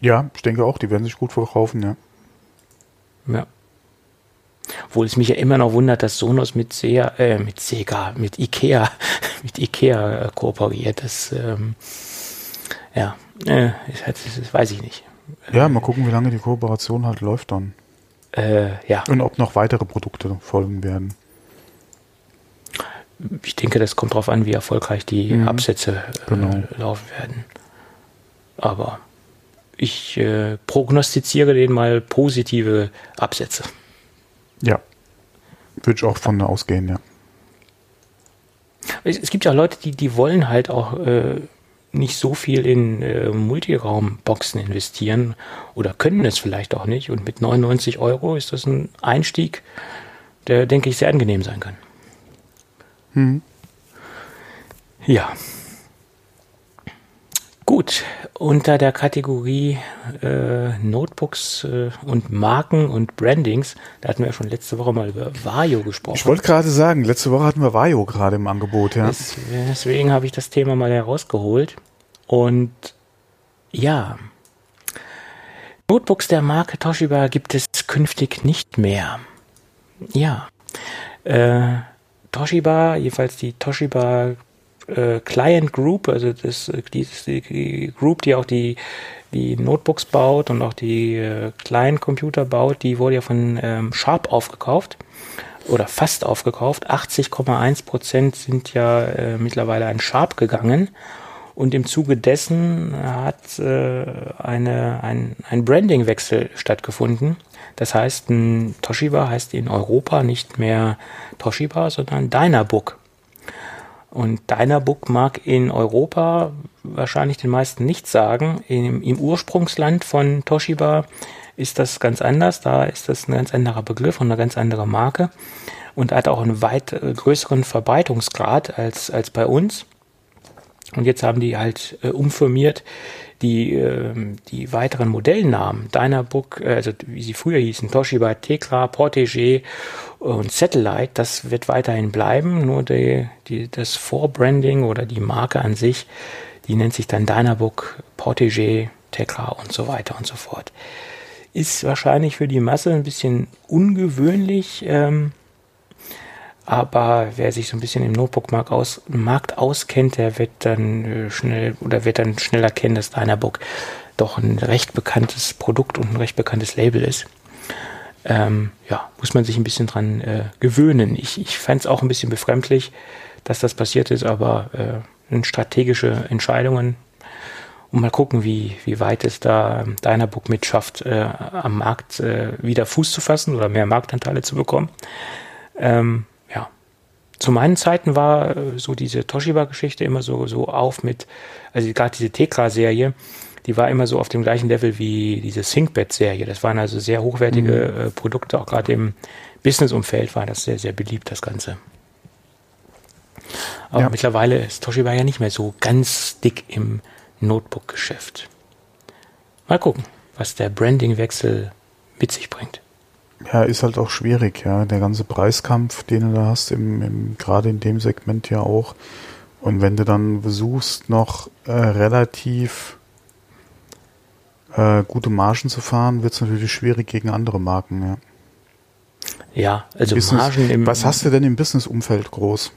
Ja, ich denke auch, die werden sich gut verkaufen, ja. Ja. Obwohl es mich ja immer noch wundert, dass Sonos mit Sega, äh, mit Sega, mit Ikea, mit Ikea kooperiert. Das, ähm, ja, äh, das, das weiß ich nicht. Ja, mal gucken, wie lange die Kooperation halt läuft dann. Äh, ja. Und ob noch weitere Produkte folgen werden. Ich denke, das kommt darauf an, wie erfolgreich die mhm. Absätze äh, genau. laufen werden. Aber ich äh, prognostiziere denen mal positive Absätze. Ja. Würde ich auch von ausgehen, ja. Es, es, gibt ja Leute, die, die wollen halt auch äh, nicht so viel in äh, Multiraumboxen investieren oder können es vielleicht auch nicht. Und mit 99 Euro ist das ein Einstieg, der, denke ich, sehr angenehm sein kann. Hm. Ja. Gut, unter der Kategorie äh, Notebooks äh, und Marken und Brandings, da hatten wir ja schon letzte Woche mal über Vario gesprochen. Ich wollte gerade sagen, letzte Woche hatten wir Vario gerade im Angebot, ja. Das, deswegen habe ich das Thema mal herausgeholt. Und ja, Notebooks der Marke Toshiba gibt es künftig nicht mehr. Ja, äh, Toshiba, jedenfalls die Toshiba äh, Client Group, also das, die, die Group, die auch die, die Notebooks baut und auch die äh, Client Computer baut, die wurde ja von ähm, Sharp aufgekauft oder fast aufgekauft. 80,1 Prozent sind ja äh, mittlerweile an Sharp gegangen. Und im Zuge dessen hat äh, eine, ein, ein Brandingwechsel stattgefunden. Das heißt, ein Toshiba heißt in Europa nicht mehr Toshiba, sondern Dynabook. Und Dynabook mag in Europa wahrscheinlich den meisten nichts sagen. Im, Im, Ursprungsland von Toshiba ist das ganz anders. Da ist das ein ganz anderer Begriff und eine ganz andere Marke und hat auch einen weit äh, größeren Verbreitungsgrad als, als bei uns. Und jetzt haben die halt äh, umfirmiert die, äh, die weiteren Modellnamen. Dynabook, äh, also wie sie früher hießen, Toshiba, Tekla, Portege und Satellite, das wird weiterhin bleiben. Nur die, die, das Vorbranding oder die Marke an sich, die nennt sich dann Dynabook, Portege, Tekla und so weiter und so fort. Ist wahrscheinlich für die Masse ein bisschen ungewöhnlich. Ähm, aber wer sich so ein bisschen im Notebook-Markt aus, Markt auskennt, der wird dann äh, schnell oder wird dann schnell erkennen, dass Dynabook doch ein recht bekanntes Produkt und ein recht bekanntes Label ist. Ähm, ja, muss man sich ein bisschen dran äh, gewöhnen. Ich, ich fand es auch ein bisschen befremdlich, dass das passiert ist, aber äh, strategische Entscheidungen und mal gucken, wie, wie weit es da Dynabook mit schafft, äh, am Markt äh, wieder Fuß zu fassen oder mehr Marktanteile zu bekommen. Ähm. Zu meinen Zeiten war äh, so diese Toshiba-Geschichte immer so, so auf mit, also gerade diese Tekra-Serie, die war immer so auf dem gleichen Level wie diese ThinkPad-Serie. Das waren also sehr hochwertige mhm. äh, Produkte, auch gerade im Business-Umfeld war das sehr, sehr beliebt, das Ganze. Aber ja. mittlerweile ist Toshiba ja nicht mehr so ganz dick im Notebook-Geschäft. Mal gucken, was der Branding-Wechsel mit sich bringt. Ja, ist halt auch schwierig, ja. Der ganze Preiskampf, den du da hast, im, im, gerade in dem Segment ja auch. Und wenn du dann versuchst, noch äh, relativ äh, gute Margen zu fahren, wird es natürlich schwierig gegen andere Marken, ja. Ja, also Business, Margen im. Was hast du denn im Business-Umfeld groß?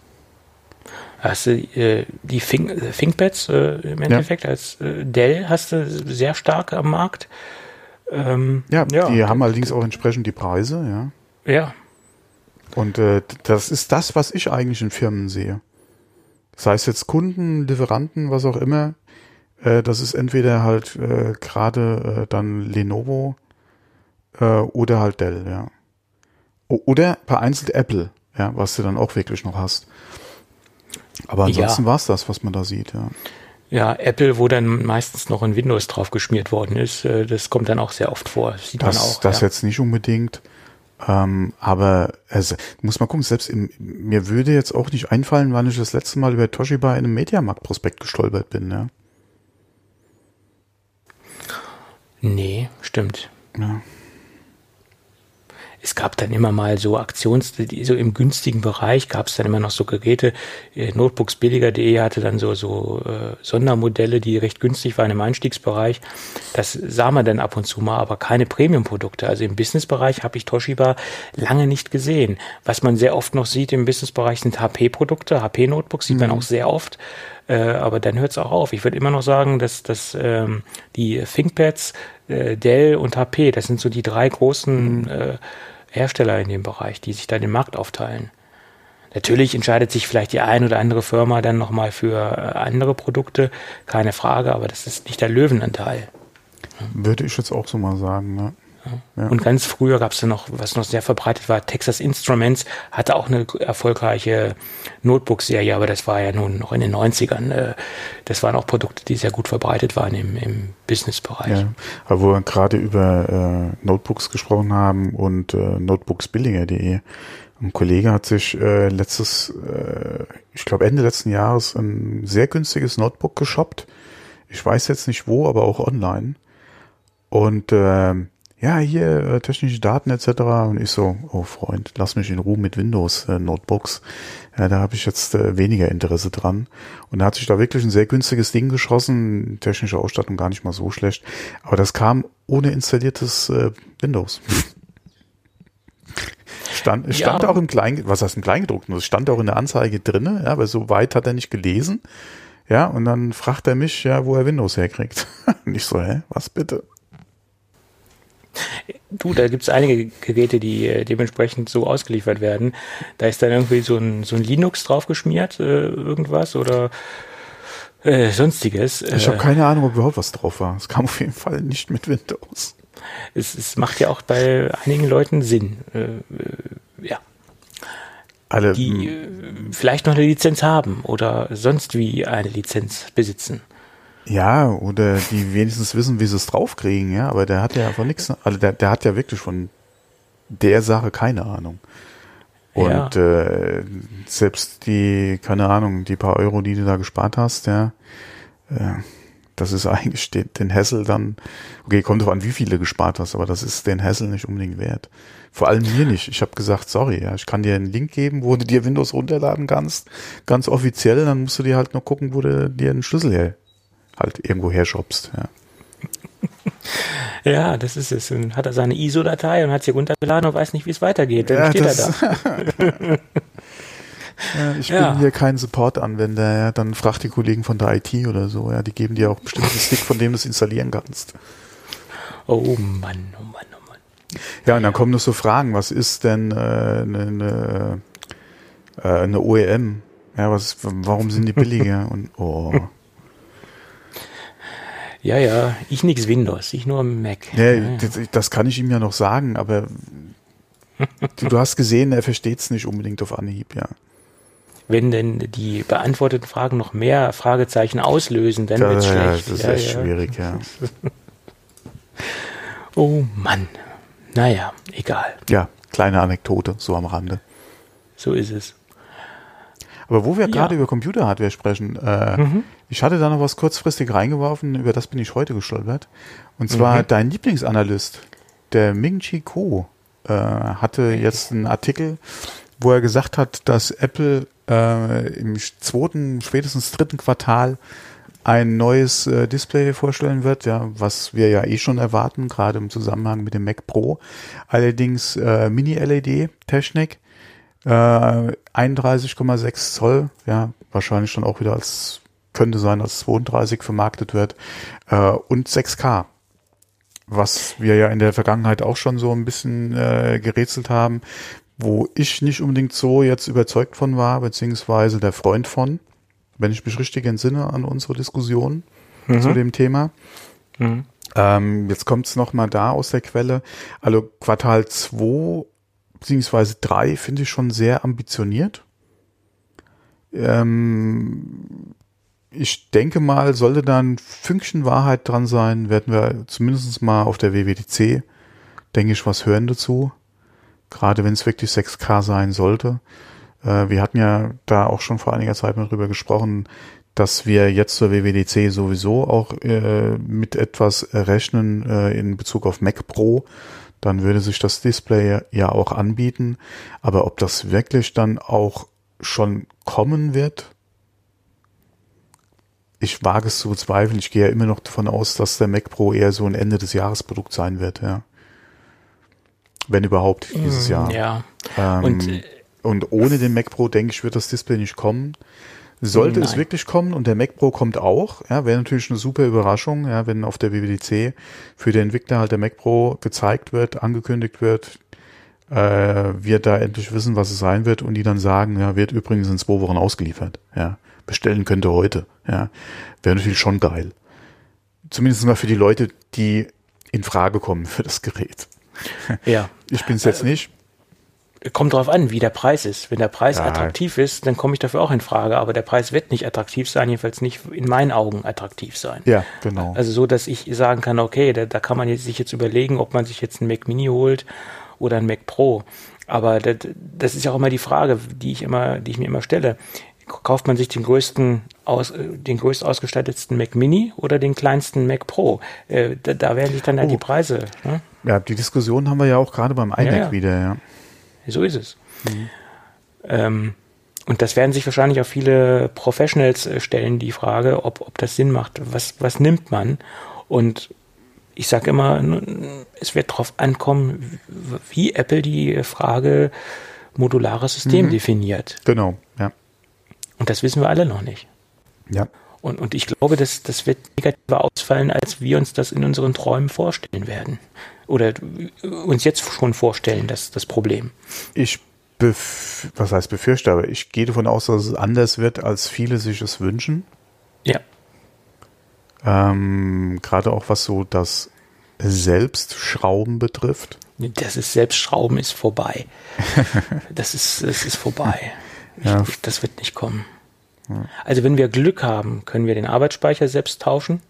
hast du äh, die Think, äh, ThinkPads äh, im Endeffekt ja. als äh, Dell hast du sehr stark am Markt. Ähm, ja, ja, die haben allerdings auch entsprechend die Preise, ja. Ja. Und äh, das ist das, was ich eigentlich in Firmen sehe. Sei es jetzt Kunden, Lieferanten, was auch immer. Äh, das ist entweder halt äh, gerade äh, dann Lenovo äh, oder halt Dell, ja. O oder vereinzelt Apple, ja, was du dann auch wirklich noch hast. Aber ansonsten ja. war es das, was man da sieht, ja. Ja, Apple, wo dann meistens noch ein Windows drauf geschmiert worden ist, äh, das kommt dann auch sehr oft vor. Das sieht das, man auch. Das ja. jetzt nicht unbedingt. Ähm, aber also, muss mal gucken, selbst im, mir würde jetzt auch nicht einfallen, wann ich das letzte Mal über Toshiba in einem Mediamarkt-Prospekt gestolpert bin, ja. Nee, stimmt. Ja es gab dann immer mal so Aktions, so im günstigen Bereich gab es dann immer noch so Geräte. Äh, Notebooksbilliger.de hatte dann so, so äh, Sondermodelle, die recht günstig waren im Einstiegsbereich. Das sah man dann ab und zu mal, aber keine Premium-Produkte. Also im Businessbereich habe ich Toshiba lange nicht gesehen. Was man sehr oft noch sieht im Businessbereich sind HP-Produkte. HP-Notebooks sieht mhm. man auch sehr oft. Äh, aber dann hört es auch auf. Ich würde immer noch sagen, dass, dass ähm, die ThinkPads, äh, Dell und HP, das sind so die drei großen äh, Hersteller in dem Bereich, die sich da den Markt aufteilen. Natürlich entscheidet sich vielleicht die ein oder andere Firma dann nochmal für äh, andere Produkte, keine Frage, aber das ist nicht der Löwenanteil. Würde ich jetzt auch so mal sagen, ne? Ja. Und ganz früher gab es ja noch, was noch sehr verbreitet war, Texas Instruments hatte auch eine erfolgreiche Notebook-Serie, aber das war ja nun noch in den 90ern. Äh, das waren auch Produkte, die sehr gut verbreitet waren im, im Business-Bereich. Ja, aber wo wir gerade über äh, Notebooks gesprochen haben und äh, notebooksbilliger.de. Ein Kollege hat sich äh, letztes, äh, ich glaube Ende letzten Jahres ein sehr günstiges Notebook geshoppt. Ich weiß jetzt nicht wo, aber auch online. Und äh, ja, hier äh, technische Daten etc. Und ich so, oh Freund, lass mich in Ruhe mit Windows äh, Notebooks. Ja, da habe ich jetzt äh, weniger Interesse dran. Und er hat sich da wirklich ein sehr günstiges Ding geschossen, technische Ausstattung gar nicht mal so schlecht. Aber das kam ohne installiertes äh, Windows. stand stand ja. auch im Klein, was heißt im Kleingedruckten? Es stand auch in der Anzeige drinne, ja, aber so weit hat er nicht gelesen. Ja, und dann fragt er mich, ja, wo er Windows herkriegt. und ich so, hä, was bitte? Du, da gibt es einige Geräte, die äh, dementsprechend so ausgeliefert werden. Da ist dann irgendwie so ein, so ein Linux draufgeschmiert, äh, irgendwas oder äh, sonstiges. Ich habe äh, keine Ahnung, ob überhaupt was drauf war. Es kam auf jeden Fall nicht mit Windows. Es, es macht ja auch bei einigen Leuten Sinn. Äh, äh ja. Alle, die hm. vielleicht noch eine Lizenz haben oder sonst wie eine Lizenz besitzen. Ja, oder die wenigstens wissen, wie sie es draufkriegen, ja, aber der hat ja von nichts, also der, der hat ja wirklich von der Sache keine Ahnung. Und ja. äh, selbst die, keine Ahnung, die paar Euro, die du da gespart hast, ja, äh, das ist eigentlich den, den Hessel dann, okay, kommt drauf an, wie viele gespart hast, aber das ist den Hessel nicht unbedingt wert. Vor allem mir nicht. Ich habe gesagt, sorry, ja, ich kann dir einen Link geben, wo du dir Windows runterladen kannst, ganz offiziell, dann musst du dir halt nur gucken, wo du dir einen Schlüssel her halt irgendwo her shoppst. Ja. Ja, das ist es. Und hat er seine ISO-Datei und hat sie runtergeladen und weiß nicht, wie es weitergeht. Dann ja, steht er da. ja, ich ja. bin hier kein Support-Anwender. Ja. Dann frag die Kollegen von der IT oder so. Ja, die geben dir auch bestimmt einen Stick, von dem du es installieren kannst. Oh Mann, oh Mann, oh Mann. Ja, und dann kommen noch so Fragen. Was ist denn eine, äh, eine, äh, eine OEM? Ja, was, warum sind die billiger? Und oh. Ja, ja, ich nix Windows, ich nur Mac. Ja, ja, ja. Das, das kann ich ihm ja noch sagen, aber du, du hast gesehen, er versteht es nicht unbedingt auf Anhieb, ja. Wenn denn die beantworteten Fragen noch mehr Fragezeichen auslösen, dann wird's ja, schlecht. das ist ja, echt ja. schwierig, ja. Oh Mann. Naja, egal. Ja, kleine Anekdote, so am Rande. So ist es. Aber wo wir Ja. gerade über Computerhardware sprechen, äh, Mhm. ich hatte da noch was kurzfristig reingeworfen, über das bin ich heute gestolpert. Und zwar Mhm. dein Lieblingsanalyst, der Ming-Chi Kuo, äh, hatte jetzt einen Artikel, wo er gesagt hat, dass Apple äh, im zweiten, spätestens dritten Quartal ein neues äh, Display vorstellen wird, ja, was wir ja eh schon erwarten, gerade im Zusammenhang mit dem Mac Pro. Allerdings äh, Mini-LED-Technik, äh, 31,6 Zoll, ja, wahrscheinlich dann auch wieder als, könnte sein, als 32 vermarktet wird, äh, und 6K. Was wir ja in der Vergangenheit auch schon so ein bisschen äh, gerätselt haben, wo ich nicht unbedingt so jetzt überzeugt von war, beziehungsweise der Freund von, wenn ich mich richtig entsinne an unsere Diskussion zu dem Thema. Mhm. Ähm, jetzt kommt es nochmal da aus der Quelle. Also Quartal 2 beziehungsweise 3 finde ich schon sehr ambitioniert. Ähm, ich denke mal, sollte da ein Fünkchen Wahrheit dran sein, werden wir zumindest mal auf der WWDC, denke ich, was hören dazu. Gerade wenn es wirklich 6K sein sollte. Äh, wir hatten ja da auch schon vor einiger Zeit mal drüber gesprochen, dass wir jetzt zur WWDC sowieso auch äh, mit etwas rechnen äh, in Bezug auf Mac Pro. Dann würde sich das Display ja auch anbieten. Aber ob das wirklich dann auch schon kommen wird, ich wage es zu bezweifeln. Ich gehe ja immer noch davon aus, dass der Mac Pro eher so ein Ende des Jahres Produkt sein wird, ja. Wenn überhaupt dieses Jahr. Ja. Ähm, Und, und, äh, ohne den Mac Pro, denke ich, wird das Display nicht kommen. Sollte es Nein. wirklich kommen und der Mac Pro kommt auch, ja, wäre natürlich eine super Überraschung, ja, wenn auf der WWDC für den Entwickler halt der Mac Pro gezeigt wird, angekündigt wird, äh, wir da endlich wissen, was es sein wird und die dann sagen, ja, wird übrigens in zwei Wochen ausgeliefert, ja, bestellen könnte heute, ja, wäre natürlich schon geil. Zumindest mal für die Leute, die in Frage kommen für das Gerät. ja. Ich bin es Äh, jetzt nicht. Kommt drauf an, wie der Preis ist. Wenn der Preis Ja. attraktiv ist, dann komme ich dafür auch in Frage. Aber der Preis wird nicht attraktiv sein, jedenfalls nicht in meinen Augen attraktiv sein. Ja, genau. Also so, dass ich sagen kann, okay, da, da kann man jetzt, sich jetzt überlegen, ob man sich jetzt einen Mac Mini holt oder einen Mac Pro. Aber das, das ist ja auch immer die Frage, die ich immer, die ich mir immer stelle. Kauft man sich den größten, aus, äh, den größt ausgestattetsten Mac Mini oder den kleinsten Mac Pro? Äh, da, da werden sich dann halt Oh. die Preise. Ne? Ja, die Diskussion haben wir ja auch gerade beim iMac ja. wieder, ja. So ist es. Ähm, und das werden sich wahrscheinlich auch viele Professionals äh, stellen, die Frage, ob, ob das Sinn macht. Was, was nimmt man? Und ich sage immer, es wird darauf ankommen, wie Apple die Frage modulares System definiert. Genau, ja. Und das wissen wir alle noch nicht. Ja. Und, und ich glaube, das, das wird negativer ausfallen, als wir uns das in unseren Träumen vorstellen werden. Oder uns jetzt schon vorstellen, das, das Problem. Ich bef was heißt befürchte, aber ich gehe davon aus, dass es anders wird, als viele sich es wünschen. Ja. Ähm, Gerade auch was so das Selbstschrauben betrifft. Das ist Selbstschrauben ist vorbei. Das ist, das ist vorbei. Ich, Ja. Das wird nicht kommen. Also wenn wir Glück haben, können wir den Arbeitsspeicher selbst tauschen.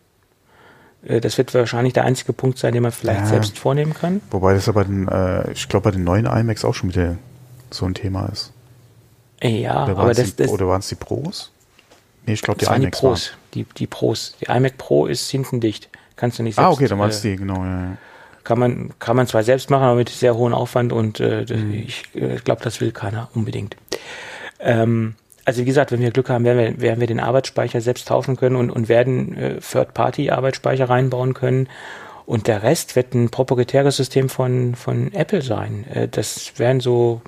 Äh, Das wird wahrscheinlich der einzige Punkt sein, den man vielleicht Ja. selbst vornehmen kann. Wobei das aber den, äh, ich glaube, bei den neuen iMacs auch schon wieder so ein Thema ist. Äh, Ja, Oder aber waren es das, die, das, oder waren's die Pros? Nee, ich glaube, die waren die iMacs Pros. Die, die Pros. Die iMac Pro ist hinten dicht. Kannst du nicht selbst. Waren. Ah, okay, dann waren es äh, die, genau. Ja, ja. Kann man, kann man zwar selbst machen, aber mit sehr hohem Aufwand und äh, Mhm. ich äh, glaube, das will keiner unbedingt. Ähm, also wie gesagt, wenn wir Glück haben, werden wir, werden wir den Arbeitsspeicher selbst tauschen können und, und werden äh, Third-Party-Arbeitsspeicher reinbauen können. Und der Rest wird ein proprietäres System von, von Apple sein. Äh, das werden so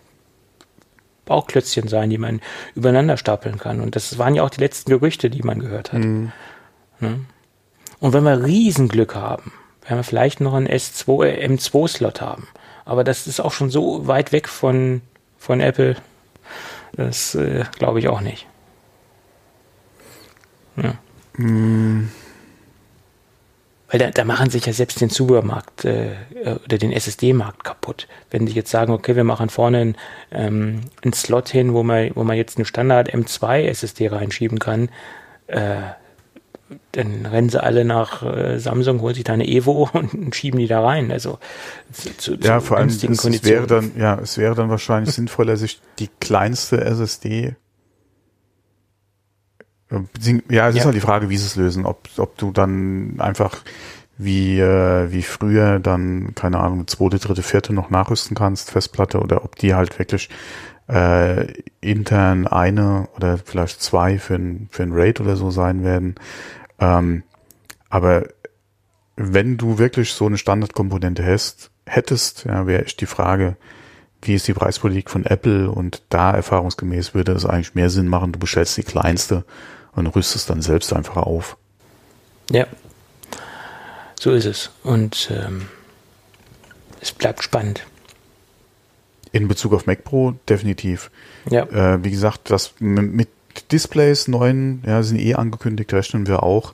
Bauklötzchen sein, die man übereinander stapeln kann. Und das waren ja auch die letzten Gerüchte, die man gehört hat. Mhm. Ne? Und wenn wir Riesenglück haben, werden wir vielleicht noch einen S2, äh, M2-Slot haben. Aber das ist auch schon so weit weg von, von Apple. Das äh, glaube ich auch nicht. Ja. weil da, da machen sich ja selbst den Zubehörmarkt äh, oder den SSD-Markt kaputt. Wenn die jetzt sagen, okay, wir machen vorne einen, ähm, einen Slot hin, wo man, wo man jetzt eine Standard M2 SSD reinschieben kann, äh, dann rennen sie alle nach äh, Samsung, holen sich da eine Evo und schieben die da rein. Also zu, zu ja, vor allem es, es wäre dann ja, es wäre dann wahrscheinlich sinnvoller, sich die kleinste SSD ja, es ja. ist halt die Frage, wie sie es lösen. Ob, ob du dann einfach wie, äh, wie früher dann, keine Ahnung, zweite, dritte, vierte noch nachrüsten kannst, Festplatte, oder ob die halt wirklich äh, intern eine oder vielleicht zwei für ein, für ein Raid oder so sein werden. Ähm, aber wenn du wirklich so eine Standardkomponente hast, hättest, ja, wäre echt die Frage, wie ist die Preispolitik von Apple und da erfahrungsgemäß würde es eigentlich mehr Sinn machen, du bestellst die kleinste und rüstest dann selbst einfach auf. Ja, so ist es. Und ähm, es bleibt spannend. In Bezug auf Mac Pro definitiv. Ja. Äh, wie gesagt, das mit Displays neuen, ja, sind eh angekündigt, rechnen wir auch.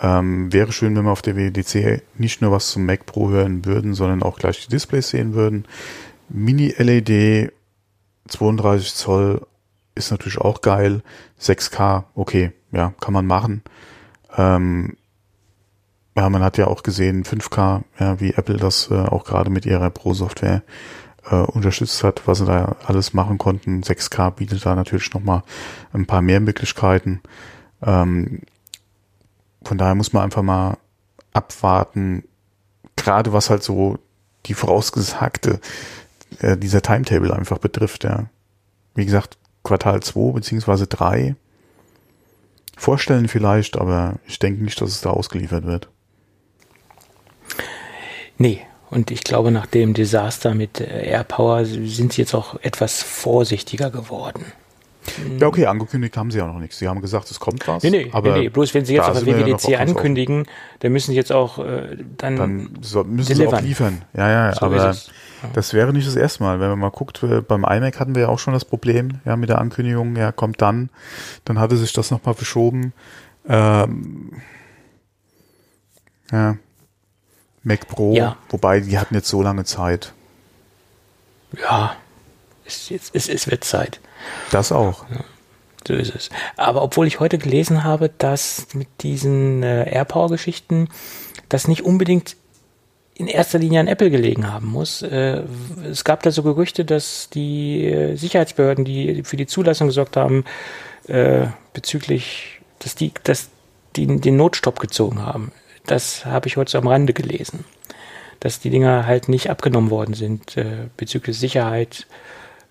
Ähm, wäre schön, wenn wir auf der WDC nicht nur was zum Mac Pro hören würden, sondern auch gleich die Displays sehen würden. Mini-LED, 32 Zoll, ist natürlich auch geil. 6K, okay, ja, kann man machen. Ähm, ja, man hat ja auch gesehen, 5K, ja, wie Apple das äh, auch gerade mit ihrer Pro-Software äh, unterstützt hat, was sie da alles machen konnten. 6K bietet da natürlich nochmal ein paar mehr Möglichkeiten. Ähm, von daher muss man einfach mal abwarten, gerade was halt so die vorausgesagte, äh, dieser Timetable einfach betrifft, ja. Wie gesagt, Quartal 2 beziehungsweise 3 vorstellen vielleicht, aber ich denke nicht, dass es da ausgeliefert wird. Nee, und ich glaube, nach dem Desaster mit AirPower sind sie jetzt auch etwas vorsichtiger geworden. Ja, okay, angekündigt haben sie ja noch nichts. Sie haben gesagt, es kommt was. Nee, nee, aber nee, nee. bloß wenn sie jetzt auf der WWDC ja ankündigen, dann müssen sie jetzt auch äh, dann, dann so, müssen delivern. sie auch liefern. Ja, ja, so aber ja. das wäre nicht das erste Mal. Wenn man mal guckt, äh, beim iMac hatten wir ja auch schon das Problem, ja, mit der Ankündigung, ja, kommt dann. Dann hatte sich das nochmal verschoben. Ähm, ja, Mac Pro, ja. wobei die hatten jetzt so lange Zeit. Ja, es, es, es, es wird Zeit. Das auch. Ja, so ist es. Aber obwohl ich heute gelesen habe, dass mit diesen äh, AirPower-Geschichten das nicht unbedingt in erster Linie an Apple gelegen haben muss. Äh, es gab da so Gerüchte, dass die äh, Sicherheitsbehörden, die für die Zulassung gesorgt haben, äh, bezüglich, dass die, dass die den Notstopp gezogen haben. Das habe ich heute so am Rande gelesen. Dass die Dinger halt nicht abgenommen worden sind äh, bezüglich Sicherheit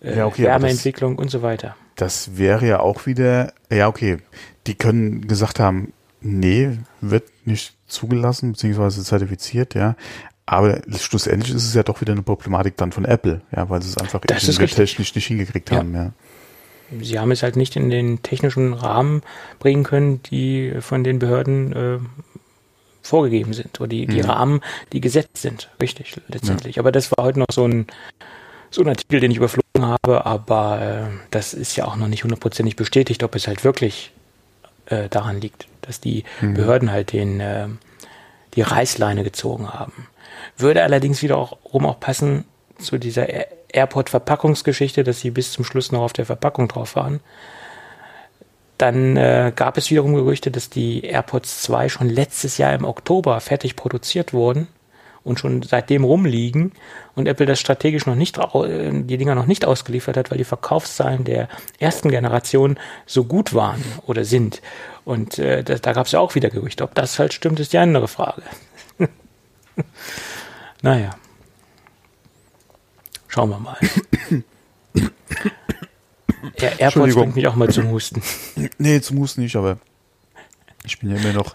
äh, ja, okay, Wärmeentwicklung das, und so weiter. Das wäre ja auch wieder, ja okay, die können gesagt haben, nee, wird nicht zugelassen bzw. zertifiziert, ja. Aber schlussendlich ist es ja doch wieder eine Problematik dann von Apple, ja, weil sie es einfach technisch nicht hingekriegt ja. haben, ja. Sie haben es halt nicht in den technischen Rahmen bringen können, die von den Behörden äh, vorgegeben sind oder die, die mhm. Rahmen, die gesetzt sind, richtig, letztendlich. Ja. Aber das war heute noch so ein, so ein Artikel, den ich überflogen habe, aber äh, das ist ja auch noch nicht hundertprozentig bestätigt, ob es halt wirklich äh, daran liegt, dass die mhm. Behörden halt den, äh, die Reißleine gezogen haben. Würde allerdings wiederum auch passen zu dieser Airport-Verpackungsgeschichte, dass sie bis zum Schluss noch auf der Verpackung drauf waren. Dann äh, gab es wiederum Gerüchte, dass die AirPods 2 schon letztes Jahr im Oktober fertig produziert wurden und schon seitdem rumliegen und Apple das strategisch noch nicht, äh, die Dinger noch nicht ausgeliefert hat, weil die Verkaufszahlen der ersten Generation so gut waren oder sind. Und äh, da, da gab es ja auch wieder Gerüchte. Ob das halt stimmt, ist die andere Frage. naja. Schauen wir mal. ja, AirPods bringt mich auch mal zum Husten. Nee, zum Husten nicht, aber ich bin ja immer noch,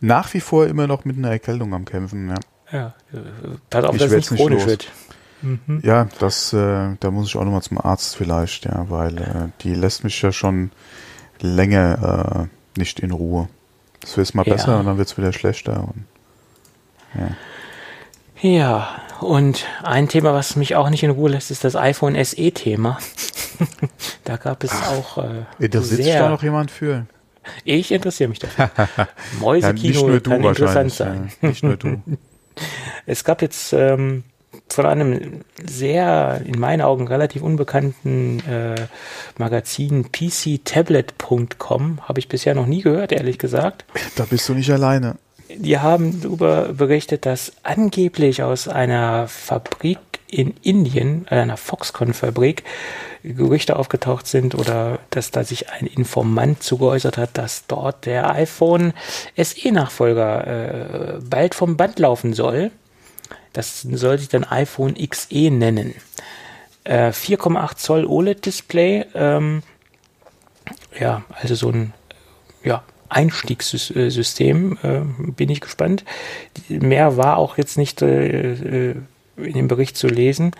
nach wie vor immer noch mit einer Erkältung am Kämpfen, ja. Ja, pass auf, ich dass es nicht chronisch wird. Mhm. Ja, das, äh, da muss ich auch nochmal zum Arzt vielleicht, ja, weil äh, die lässt mich ja schon länger äh, nicht in Ruhe. Das wird mal ja. besser und dann wird es wieder schlechter. Und, ja. ja, und ein Thema, was mich auch nicht in Ruhe lässt, ist das iPhone SE-Thema. da gab es Ach, auch. Äh, interessiert sich da noch jemand für? Ich interessiere mich dafür. Mäusekino ja, kann interessant sein. Ja, nicht nur du. es gab jetzt ähm, von einem sehr, in meinen Augen relativ unbekannten äh, Magazin pctablet.com, habe ich bisher noch nie gehört, ehrlich gesagt. Da bist du nicht alleine. Die haben darüber berichtet, dass angeblich aus einer Fabrik in Indien, einer Foxconn-Fabrik, Gerüchte aufgetaucht sind oder dass da sich ein Informant zugeäußert hat, dass dort der iPhone SE-Nachfolger äh, bald vom Band laufen soll. Das soll sich dann iPhone XE nennen. Äh, 4,8 Zoll OLED-Display. Ähm, ja, also so ein ja, Einstiegssystem. Äh, bin ich gespannt. Mehr war auch jetzt nicht äh, äh, in dem Bericht zu lesen.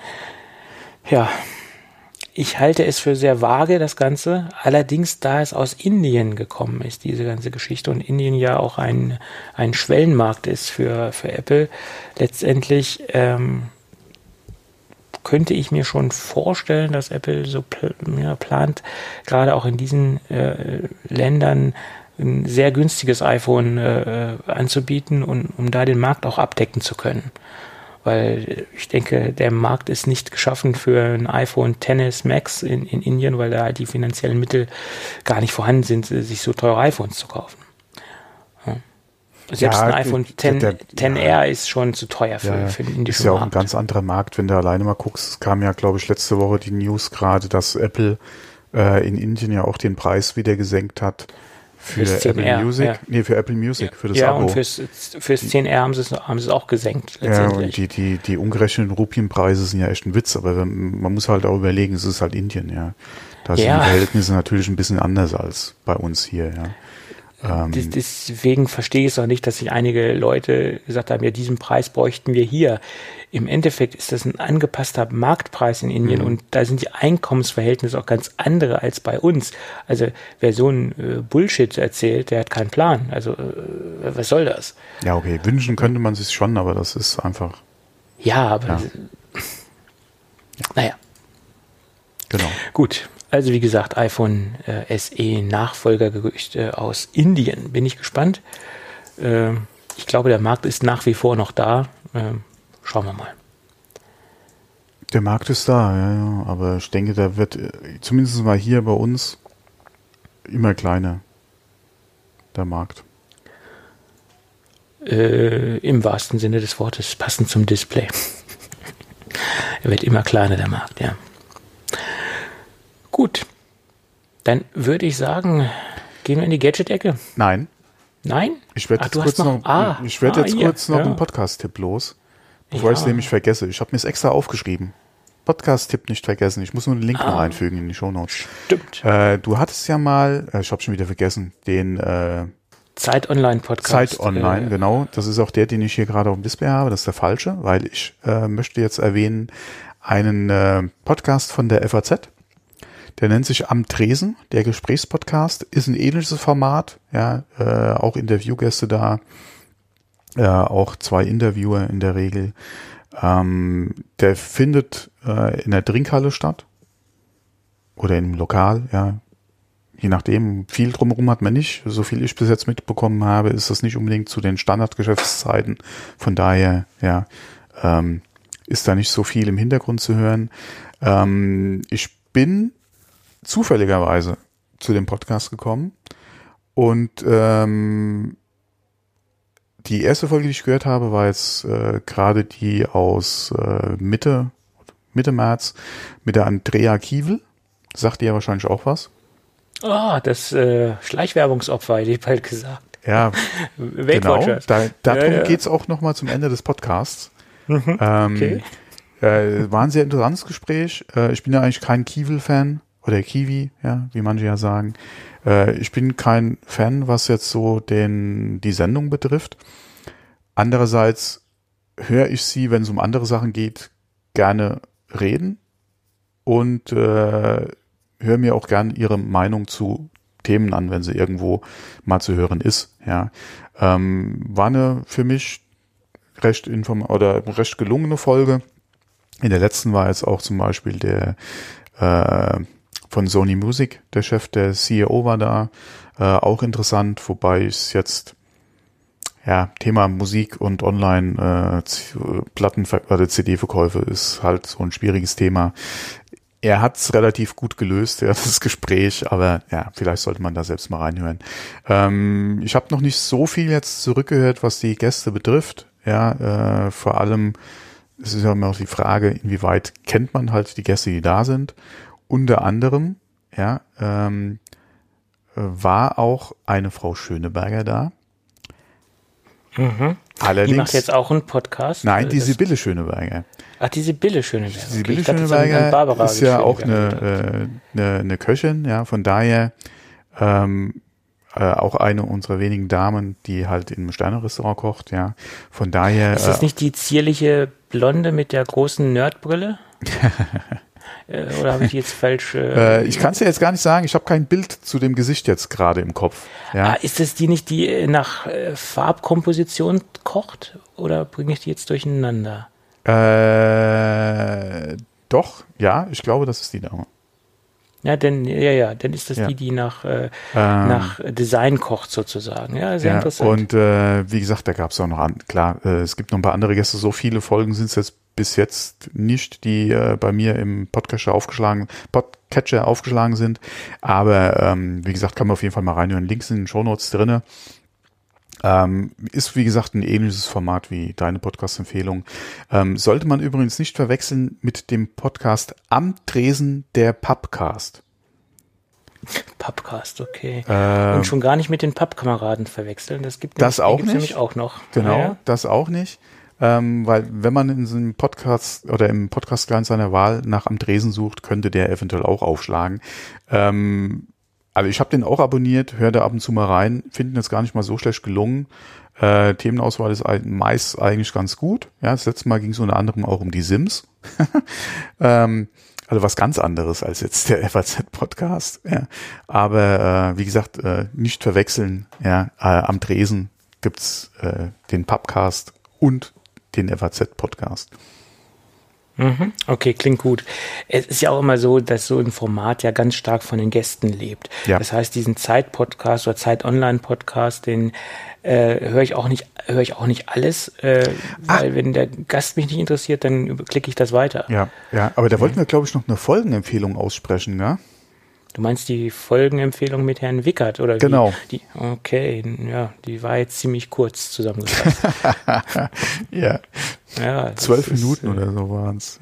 Ja, ich halte es für sehr vage, das Ganze. Allerdings, da es aus Indien gekommen ist, diese ganze Geschichte, und Indien ja auch ein, ein Schwellenmarkt ist für, für Apple, letztendlich ähm, könnte ich mir schon vorstellen, dass Apple so pl ja, plant, gerade auch in diesen äh, Ländern ein sehr günstiges iPhone äh, anzubieten und um da den Markt auch abdecken zu können weil ich denke, der Markt ist nicht geschaffen für ein iPhone XS Max in, in Indien, weil da halt die finanziellen Mittel gar nicht vorhanden sind, sich so teure iPhones zu kaufen. Ja. Selbst ja, ein iPhone X, 10R ja. ist schon zu teuer für, ja, für den indischen Markt. Ist ja auch ein ganz anderer Markt, wenn du alleine mal guckst. Es kam ja, glaube ich, letzte Woche die News gerade, dass Apple äh, in Indien ja auch den Preis wieder gesenkt hat für Apple R, Music? Ja. Nee, für Apple Music, ja. für das ja, Abo. Ja, und fürs, fürs 10R haben sie es, haben sie es auch gesenkt. Ja, und die, die, die umgerechneten Rupienpreise sind ja echt ein Witz, aber man muss halt auch überlegen, es ist halt Indien, ja. Da sind die Verhältnisse natürlich ein bisschen anders als bei uns hier, ja. Ähm, Deswegen verstehe ich es auch nicht, dass sich einige Leute gesagt haben, ja, diesen Preis bräuchten wir hier. Im Endeffekt ist das ein angepasster Marktpreis in Indien mhm. und da sind die Einkommensverhältnisse auch ganz andere als bei uns. Also wer so ein äh, Bullshit erzählt, der hat keinen Plan. Also äh, was soll das? Ja, okay, wünschen könnte man sich schon, aber das ist einfach. Ja, aber ja. naja. Genau. Gut, also wie gesagt, iPhone äh, SE Nachfolgergerücht äh, aus Indien. Bin ich gespannt. Äh, ich glaube, der Markt ist nach wie vor noch da. Ähm, schauen wir mal. Der Markt ist da, ja, ja. Aber ich denke, da wird äh, zumindest mal hier bei uns immer kleiner. Der Markt. Äh, Im wahrsten Sinne des Wortes, passend zum Display. er wird immer kleiner, der Markt, ja. Gut. Dann würde ich sagen, gehen wir in die Gadget-Ecke. Nein. Nein? Ich werde jetzt, kurz noch, noch ah, ich ah, jetzt kurz noch ja. einen Podcast-Tipp los, bevor ja. ich es nämlich vergesse. Ich habe mir es extra aufgeschrieben. Podcast-Tipp nicht vergessen. Ich muss nur einen Link ah, noch einfügen in die Show Notes. Stimmt. Äh, du hattest ja mal, äh, ich habe schon wieder vergessen, den äh, Zeit Online Podcast. Zeit Online, äh, genau. Das ist auch der, den ich hier gerade auf dem Display habe. Das ist der falsche, weil ich äh, möchte jetzt erwähnen einen äh, Podcast von der FAZ. Der nennt sich Am Tresen, der Gesprächspodcast, ist ein ähnliches Format, ja, äh, auch Interviewgäste da, äh, auch zwei Interviewer in der Regel. Ähm, der findet äh, in der Trinkhalle statt oder im Lokal, ja, je nachdem, viel drumherum hat man nicht. So viel ich bis jetzt mitbekommen habe, ist das nicht unbedingt zu den Standardgeschäftszeiten. Von daher, ja, ähm, ist da nicht so viel im Hintergrund zu hören. Ähm, ich bin zufälligerweise zu dem Podcast gekommen und ähm, die erste Folge, die ich gehört habe, war jetzt äh, gerade die aus äh, Mitte Mitte März mit der Andrea Kiewel. Sagt ihr ja wahrscheinlich auch was. Ah, oh, das äh, Schleichwerbungsopfer, hätte ich bald gesagt. Ja, genau. Da, darum ja, ja. geht's auch nochmal zum Ende des Podcasts. Mhm, ähm, okay. Äh, war ein sehr interessantes Gespräch. Äh, ich bin ja eigentlich kein Kiewel-Fan oder Kiwi, ja, wie manche ja sagen. Äh, ich bin kein Fan, was jetzt so den, die Sendung betrifft. Andererseits höre ich sie, wenn es um andere Sachen geht, gerne reden und äh, höre mir auch gerne ihre Meinung zu Themen an, wenn sie irgendwo mal zu hören ist. Ja, ähm, war eine für mich recht inform oder recht gelungene Folge. In der letzten war jetzt auch zum Beispiel der äh, von Sony Music, der Chef, der CEO war da, äh, auch interessant, wobei es jetzt ja, Thema Musik und Online äh, Platten oder CD-Verkäufe ist halt so ein schwieriges Thema. Er hat es relativ gut gelöst, ja, das Gespräch, aber ja, vielleicht sollte man da selbst mal reinhören. Ähm, ich habe noch nicht so viel jetzt zurückgehört, was die Gäste betrifft. Ja, äh, vor allem es ist ja immer auch die Frage, inwieweit kennt man halt die Gäste, die da sind. Unter anderem, ja, ähm, war auch eine Frau Schöneberger da. Mhm. Allerdings, die macht jetzt auch einen Podcast. Nein, die Sibylle Schöneberger. Ach, die Sibylle Schöneberger. Die Sibylle okay, Schöneberger ist ja auch eine, äh, eine, eine Köchin, ja, von daher ähm, äh, auch eine unserer wenigen Damen, die halt im Sterne-Restaurant kocht, ja. Von daher. Ist das äh, nicht die zierliche Blonde mit der großen Nerdbrille? Äh, oder habe ich jetzt falsch? Äh, äh ich kann es ja jetzt gar nicht sagen. Ich habe kein Bild zu dem Gesicht jetzt gerade im Kopf. Ja. Ah, ist das die nicht, die äh, nach Farbkomposition kocht? Oder bringe ich die jetzt durcheinander? Äh, doch, ja, ich glaube, das ist die Dame. Ja, denn, ja, ja, dann ist das ja. die, die nach, äh, ähm, nach Design kocht sozusagen. Ja, sehr ja, interessant. Und äh, wie gesagt, da gab es auch noch an, klar, äh, es gibt noch ein paar andere Gäste, so viele Folgen sind es jetzt bis jetzt nicht, die äh, bei mir im Podcatcher aufgeschlagen, Podcatcher aufgeschlagen sind. Aber ähm, wie gesagt, kann man auf jeden Fall mal reinhören. Links in den Shownotes drinne. Ähm, ist wie gesagt ein ähnliches Format wie deine Podcast-Empfehlung. Ähm, sollte man übrigens nicht verwechseln mit dem Podcast Am Tresen der Pubcast. Pubcast, okay. Ähm, Und schon gar nicht mit den Pubkameraden verwechseln. Das gibt das auch nicht. nämlich auch noch. Genau, ja. das auch nicht. Ähm, weil wenn man in so einem Podcast oder im Podcast-Client seiner Wahl nach Am Tresen sucht, könnte der eventuell auch aufschlagen. Ähm, also ich habe den auch abonniert, höre da ab und zu mal rein, finden jetzt gar nicht mal so schlecht gelungen. Äh, Themenauswahl ist meist eigentlich ganz gut. Ja, das letzte Mal ging es unter anderem auch um die Sims. ähm, also was ganz anderes als jetzt der FAZ-Podcast. Ja. Aber äh, wie gesagt, äh, nicht verwechseln. Ja, äh, am Tresen gibt's äh, den Pubcast und den FAZ-Podcast. Mhm. Okay, klingt gut. Es ist ja auch immer so, dass so ein Format ja ganz stark von den Gästen lebt. Ja. Das heißt, diesen Zeit-Podcast oder Zeit-Online-Podcast, den äh, höre ich auch nicht, höre ich auch nicht alles, äh, weil Ach. wenn der Gast mich nicht interessiert, dann klicke ich das weiter. Ja, ja, aber da wollten wir, glaube ich, noch eine Folgenempfehlung aussprechen, ne? Du meinst die Folgenempfehlung mit Herrn Wickert oder genau. wie? Die, okay, ja, die war jetzt ziemlich kurz zusammengefasst. ja. ja. Zwölf Minuten ist, oder so waren es.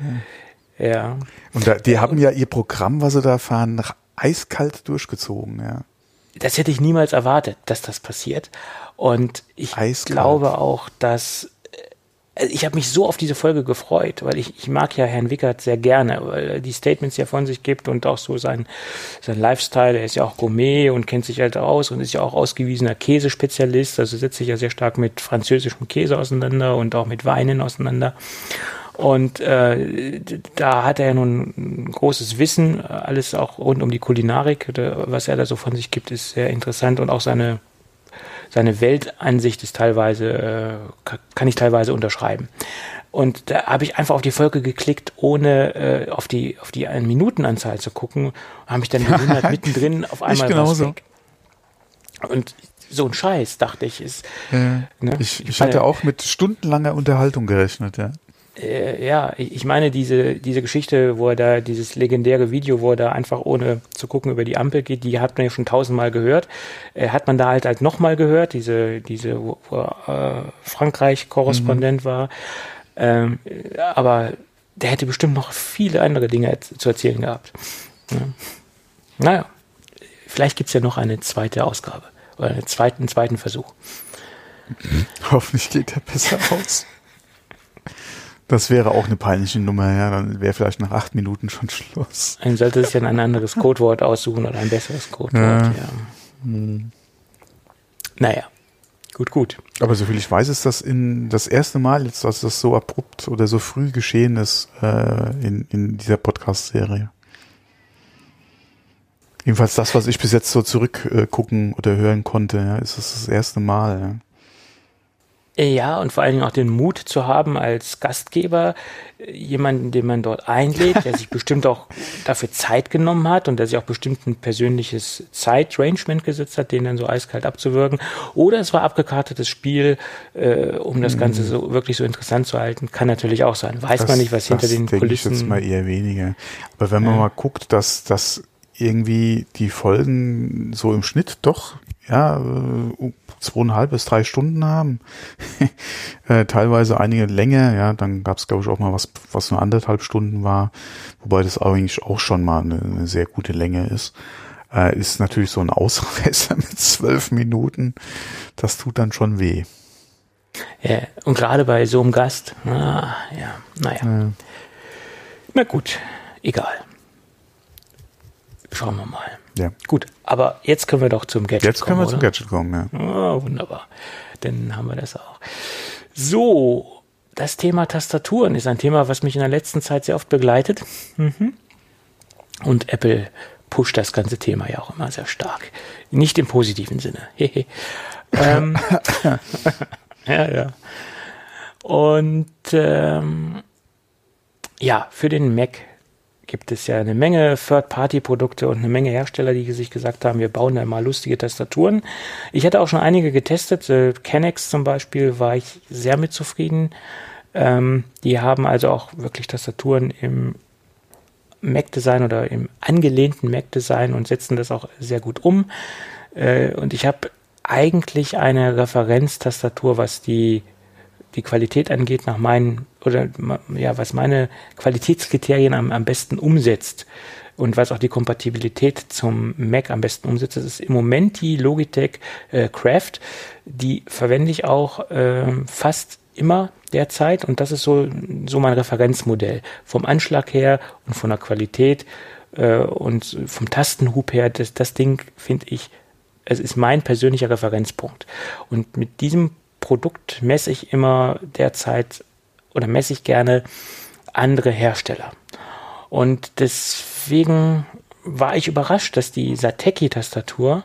Ja. Und da, die haben ja ihr Programm, was sie da fahren, nach eiskalt durchgezogen, ja. Das hätte ich niemals erwartet, dass das passiert. Und ich eiskalt. glaube auch, dass ich habe mich so auf diese Folge gefreut, weil ich, ich mag ja Herrn Wickert sehr gerne, weil er die Statements ja von sich gibt und auch so sein, sein Lifestyle. Er ist ja auch Gourmet und kennt sich halt aus und ist ja auch ausgewiesener Käsespezialist. Also setzt sich ja sehr stark mit französischem Käse auseinander und auch mit Weinen auseinander. Und äh, da hat er ja nun ein großes Wissen, alles auch rund um die Kulinarik. Was er da so von sich gibt, ist sehr interessant und auch seine seine Weltansicht ist teilweise, äh, kann ich teilweise unterschreiben. Und da habe ich einfach auf die Folge geklickt, ohne äh, auf die auf die Minutenanzahl zu gucken, und habe mich dann gewundert, mittendrin auf einmal ich genauso. weg. Und so ein Scheiß, dachte ich, ist. Ja, ne? Ich, ich, ich hatte auch mit stundenlanger Unterhaltung gerechnet, ja äh, ja, ich meine diese, diese Geschichte, wo er da, dieses legendäre Video, wo er da einfach ohne zu gucken über die Ampel geht, die hat man ja schon tausendmal gehört. Äh, hat man da halt halt nochmal gehört, diese, diese, wo, wo äh, Frankreich-Korrespondent mhm. war. Ähm, aber der hätte bestimmt noch viele andere Dinge zu erzählen gehabt. Ja. Naja, vielleicht gibt's ja noch eine zweite Ausgabe oder einen zweiten, zweiten Versuch. Hoffentlich geht der besser aus. Das wäre auch eine peinliche Nummer, ja. Dann wäre vielleicht nach acht Minuten schon Schluss. Dann sollte sich dann ein anderes Codewort aussuchen oder ein besseres Codewort, ja. ja. Hm. Naja. Gut, gut. Aber soviel ich weiß, ist das in das erste Mal jetzt, dass das so abrupt oder so früh geschehen ist äh, in, in dieser Podcast-Serie. Jedenfalls das, was ich bis jetzt so zurückgucken äh, oder hören konnte, ja, ist das das erste Mal. Ja. Ja, und vor allen Dingen auch den Mut zu haben, als Gastgeber äh, jemanden, den man dort einlädt, der sich bestimmt auch dafür Zeit genommen hat und der sich auch bestimmt ein persönliches Zeitrangement gesetzt hat, den dann so eiskalt abzuwirken. Oder es war abgekartetes Spiel, äh, um das Ganze so wirklich so interessant zu halten. Kann natürlich auch sein. Weiß Das- man nicht, was hinter das den denke Kulissen. Ich jetzt mal eher weniger. Aber wenn man mal guckt, dass, dass irgendwie die Folgen so im Schnitt doch ja äh, zweieinhalb bis drei Stunden haben, äh, teilweise einige länger, ja, dann gab es glaube ich auch mal was, was nur anderthalb Stunden war, wobei das eigentlich auch schon mal eine, eine sehr gute Länge ist. Äh, ist natürlich so ein Ausreißer mit zwölf Minuten. Das tut dann schon weh. Ja, und gerade bei so einem Gast, ah, ja, naja. Ja. Na gut, egal. Schauen wir mal. Ja. Gut, aber jetzt können wir doch zum Gadget Jetzt können kommen, wir zum oder? Gadget kommen, ja. Oh, wunderbar. Dann haben wir das auch. So, das Thema Tastaturen ist ein Thema, was mich in der letzten Zeit sehr oft begleitet. Mhm. Und Apple pusht das ganze Thema ja auch immer sehr stark. Nicht im positiven Sinne. Hehe. ähm, ja, ja. Und ähm, ja, für den Mac gibt es ja eine Menge Third-Party-Produkte und eine Menge Hersteller, die sich gesagt haben, wir bauen da mal lustige Tastaturen. Ich hatte auch schon einige getestet. Äh, zum Beispiel war ich sehr mit zufrieden. Ähm, die haben also auch wirklich Tastaturen im Mac-Design oder im angelehnten Mac-Design und setzen das auch sehr gut um. Äh, und ich habe eigentlich eine Referenztastatur, was die die Qualität angeht, nach meinen oder ja, was meine Qualitätskriterien am, am besten umsetzt und was auch die Kompatibilität zum Mac am besten umsetzt, das ist im Moment die Logitech äh, Craft. Die verwende ich auch äh, fast immer derzeit und das ist so, so mein Referenzmodell. Vom Anschlag her und von der Qualität äh, und vom Tastenhub her, das, das Ding finde ich, es ist mein persönlicher Referenzpunkt. Und mit diesem Produkt messe ich immer derzeit oder messe ich gerne andere Hersteller. Und deswegen war ich überrascht, dass die Sateki-Tastatur,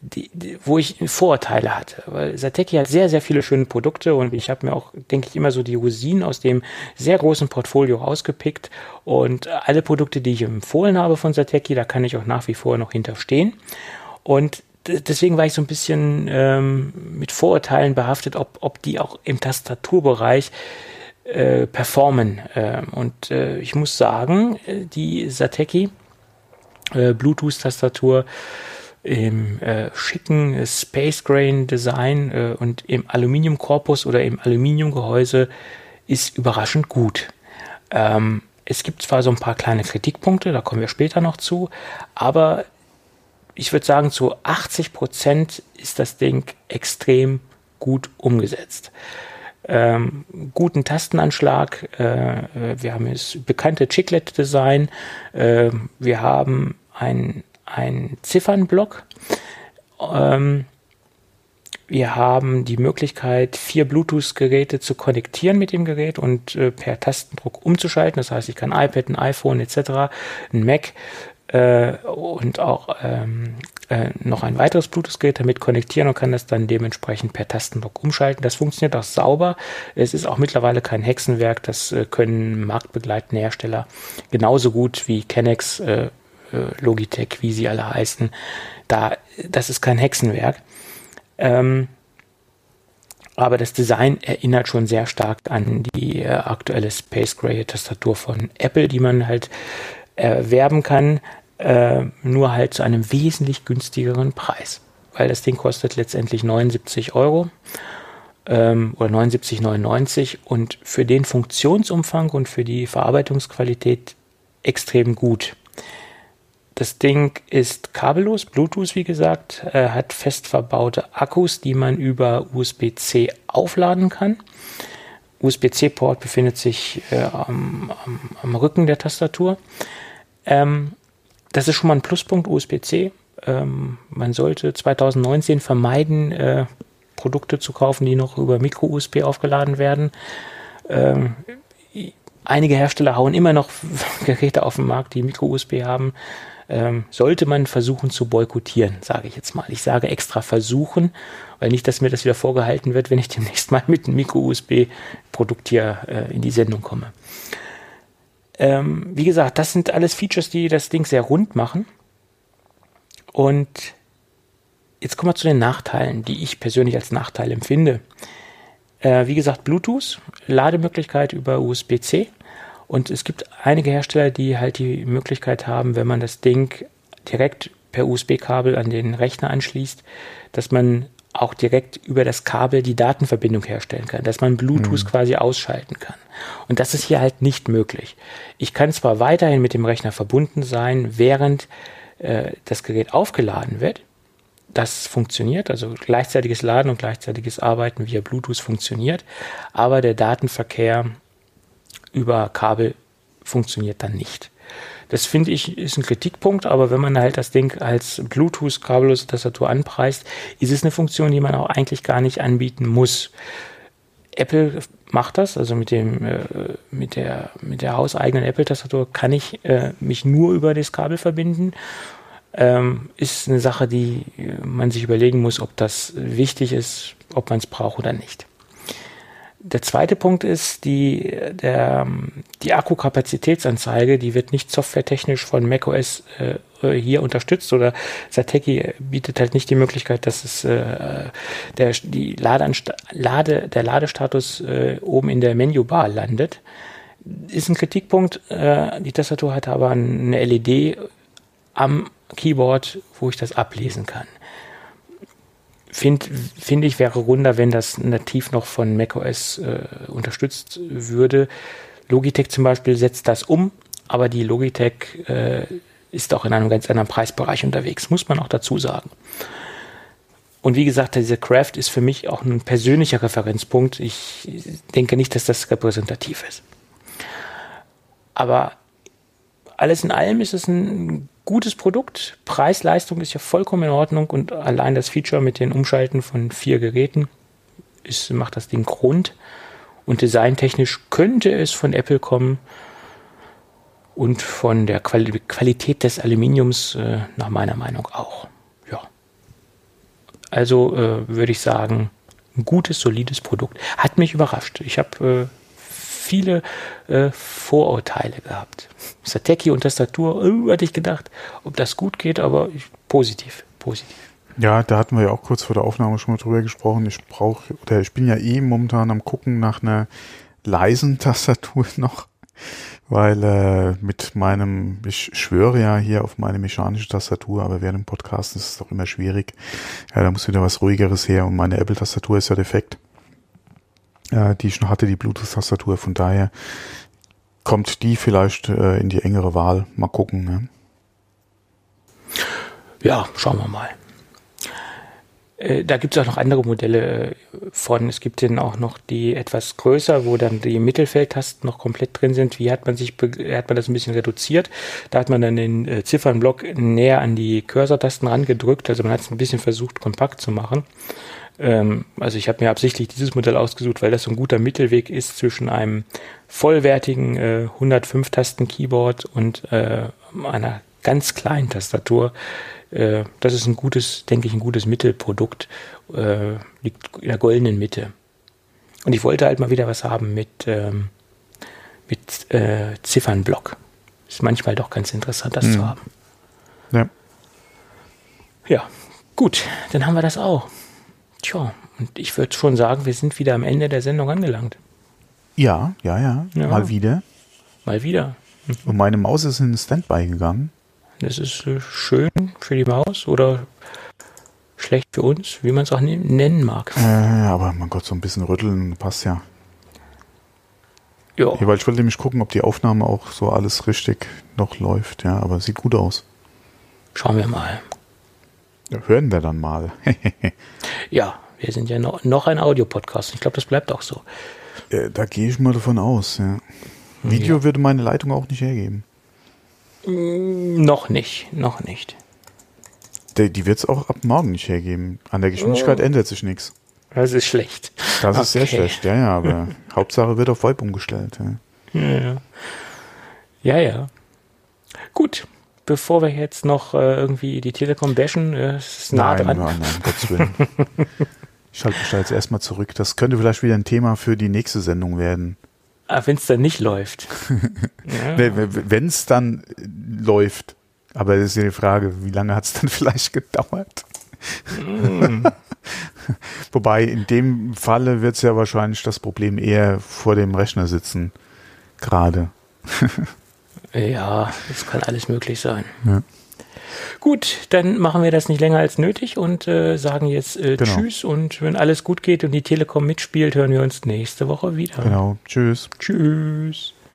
die, die, wo ich Vorurteile hatte, weil Sateki hat sehr, sehr viele schöne Produkte und ich habe mir auch, denke ich, immer so die Rosinen aus dem sehr großen Portfolio rausgepickt und alle Produkte, die ich empfohlen habe von Sateki, da kann ich auch nach wie vor noch hinterstehen. Und deswegen war ich so ein bisschen ähm, mit Vorurteilen behaftet, ob, ob die auch im Tastaturbereich äh, performen. Äh, und äh, ich muss sagen, die Sateki äh, Bluetooth-Tastatur im äh, schicken Space Grain Design äh, und im Aluminiumkorpus oder im Aluminiumgehäuse ist überraschend gut. Ähm, es gibt zwar so ein paar kleine Kritikpunkte, da kommen wir später noch zu, aber ich würde sagen, zu 80 Prozent ist das Ding extrem gut umgesetzt. Ähm, guten Tastenanschlag, äh, wir haben das bekannte Chiclet-Design, äh, wir haben ein, ein Ziffernblock, ähm, wir haben die Möglichkeit, vier Bluetooth-Geräte zu konnektieren mit dem Gerät und äh, per Tastendruck umzuschalten. Das heißt, ich kann iPad, ein iPhone etc., ein Mac äh, und auch ähm, äh, noch ein weiteres Bluetooth-Gerät damit konnektieren und kann das dann dementsprechend per Tastendruck umschalten. Das funktioniert auch sauber. Es ist auch mittlerweile kein Hexenwerk. Das äh, können marktbegleitende Hersteller genauso gut wie Canex, äh, Logitech, wie sie alle heißen. Da, das ist kein Hexenwerk. Ähm, aber das Design erinnert schon sehr stark an die äh, aktuelle Space Gray Tastatur von Apple, die man halt erwerben kann, äh, nur halt zu einem wesentlich günstigeren Preis. Weil das Ding kostet letztendlich 79 Euro ähm, oder 79,99 und für den Funktionsumfang und für die Verarbeitungsqualität extrem gut. Das Ding ist kabellos, Bluetooth wie gesagt, äh, hat fest verbaute Akkus, die man über USB-C aufladen kann. USB-C-Port befindet sich äh, am, am, am, Rücken der Tastatur. Ähm, das ist schon mal ein Pluspunkt USB-C. Ähm, man sollte 2019 vermeiden, äh, Produkte zu kaufen, die noch über Micro-USB aufgeladen werden. Ähm, einige Hersteller hauen immer noch Geräte auf den Markt, die Micro-USB haben. Ähm, sollte man versuchen zu boykottieren, sage ich jetzt mal. Ich sage extra versuchen, weil nicht, dass mir das wieder vorgehalten wird, wenn ich demnächst mal mit einem Micro-USB-Produkt hier äh, in die Sendung komme. Ähm, wie gesagt, das sind alles Features, die das Ding sehr rund machen. Und jetzt kommen wir zu den Nachteilen, die ich persönlich als Nachteil empfinde. Äh, wie gesagt, Bluetooth, Lademöglichkeit über USB-C. Und es gibt einige Hersteller, die halt die Möglichkeit haben, wenn man das Ding direkt per USB-Kabel an den Rechner anschließt, dass man auch direkt über das Kabel die Datenverbindung herstellen kann, dass man Bluetooth mhm. quasi ausschalten kann. Und das ist hier halt nicht möglich. Ich kann zwar weiterhin mit dem Rechner verbunden sein, während äh, das Gerät aufgeladen wird. Das funktioniert, also gleichzeitiges Laden und gleichzeitiges Arbeiten via Bluetooth funktioniert, aber der Datenverkehr über Kabel funktioniert dann nicht. Das finde ich ist ein Kritikpunkt, aber wenn man halt das Ding als Bluetooth kabellose Tastatur anpreist, ist es eine Funktion, die man auch eigentlich gar nicht anbieten muss. Apple macht das, also mit dem äh, mit der mit der hauseigenen Apple Tastatur kann ich äh, mich nur über das Kabel verbinden. Ähm, ist eine Sache, die man sich überlegen muss, ob das wichtig ist, ob man es braucht oder nicht. Der zweite Punkt ist, die, der, die Akkukapazitätsanzeige, die wird nicht softwaretechnisch von macOS äh, hier unterstützt oder Sateki bietet halt nicht die Möglichkeit, dass es äh, der, die Lade, der Ladestatus äh, oben in der Menübar landet. Ist ein Kritikpunkt. Äh, die Tastatur hat aber eine LED am Keyboard, wo ich das ablesen kann finde find ich, wäre runder, wenn das nativ noch von macOS äh, unterstützt würde. Logitech zum Beispiel setzt das um, aber die Logitech äh, ist auch in einem ganz anderen Preisbereich unterwegs, muss man auch dazu sagen. Und wie gesagt, diese Craft ist für mich auch ein persönlicher Referenzpunkt. Ich denke nicht, dass das repräsentativ ist. Aber alles in allem ist es ein gutes Produkt. Preis-Leistung ist ja vollkommen in Ordnung und allein das Feature mit den Umschalten von vier Geräten ist, macht das Ding rund. Und designtechnisch könnte es von Apple kommen und von der Quali Qualität des Aluminiums äh, nach meiner Meinung auch. Ja. Also äh, würde ich sagen, ein gutes, solides Produkt. Hat mich überrascht. Ich habe äh, viele äh, Vorurteile gehabt. Sateki und Tastatur, äh, hatte ich gedacht, ob das gut geht, aber ich, positiv, positiv. Ja, da hatten wir ja auch kurz vor der Aufnahme schon mal drüber gesprochen. Ich brauche, oder ich bin ja eh momentan am gucken nach einer leisen Tastatur noch, weil äh, mit meinem, ich schwöre ja hier auf meine mechanische Tastatur, aber während dem Podcast ist es doch immer schwierig. Ja, da muss wieder was ruhigeres her und meine Apple-Tastatur ist ja defekt äh, die schon hatte, die Bluetooth-Tastatur. Von daher kommt die vielleicht äh, in die engere Wahl. Mal gucken. Ne? Ja, schauen wir mal. Äh, da gibt es auch noch andere Modelle äh, von. Es gibt dann auch noch die etwas größer, wo dann die Mittelfeldtasten noch komplett drin sind. Wie hat man sich, hat man das ein bisschen reduziert? Da hat man dann den äh, Ziffernblock näher an die Cursor-Tasten rangedrückt. Also man hat es ein bisschen versucht, kompakt zu machen. Ähm, also ich habe mir absichtlich dieses Modell ausgesucht, weil das so ein guter Mittelweg ist zwischen einem vollwertigen äh, 105-Tasten-Keyboard und äh, einer ganz kleinen Tastatur. Äh, das ist ein gutes, denke ich, ein gutes Mittelprodukt. Äh, liegt in der goldenen Mitte. Und ich wollte halt mal wieder was haben mit, ähm, mit äh, Ziffernblock. Ist manchmal doch ganz interessant, das mhm. zu haben. Ja. Ja, gut, dann haben wir das auch. Tja, und ich würde schon sagen, wir sind wieder am Ende der Sendung angelangt. Ja, ja, ja, ja. Mal wieder. Mal wieder. Mhm. Und meine Maus ist in Standby gegangen. Das ist äh, schön für die Maus oder schlecht für uns, wie man es auch nennen mag. Äh, aber mein Gott, so ein bisschen rütteln passt ja. Ja. ja. Weil ich wollte nämlich gucken, ob die Aufnahme auch so alles richtig noch läuft, ja, aber sieht gut aus. Schauen wir mal. Ja, hören wir dann mal. ja, wir sind ja noch, noch ein Audiopodcast. Ich glaube, das bleibt auch so. Äh, da gehe ich mal davon aus, ja. Video ja. würde meine Leitung auch nicht hergeben. Mm, noch nicht, noch nicht. Die, die wird es auch ab morgen nicht hergeben. An der Geschwindigkeit oh. ändert sich nichts. Das ist schlecht. Das okay. ist sehr schlecht, ja, ja, aber Hauptsache wird auf VoIP umgestellt. Ja. Ja, ja. Ja, ja. Gut. Bevor wir jetzt noch äh, irgendwie die Telekom bashen, äh, es ist nah Nein, dran. nein, nein, Gottes Willen. Ich schalte mich da jetzt erstmal zurück. Das könnte vielleicht wieder ein Thema für die nächste Sendung werden. Ah, Wenn es dann nicht läuft. ja. Wenn es dann läuft. Aber das ist ja die Frage, wie lange hat es dann vielleicht gedauert? Mm. Wobei in dem Falle wird es ja wahrscheinlich das Problem eher vor dem Rechner sitzen. Gerade. Ja, es kann alles möglich sein. Ja. Gut, dann machen wir das nicht länger als nötig und äh, sagen jetzt äh, Genau. Tschüss und wenn alles gut geht und die Telekom mitspielt, hören wir uns nächste Woche wieder. Genau. Tschüss. Tschüss.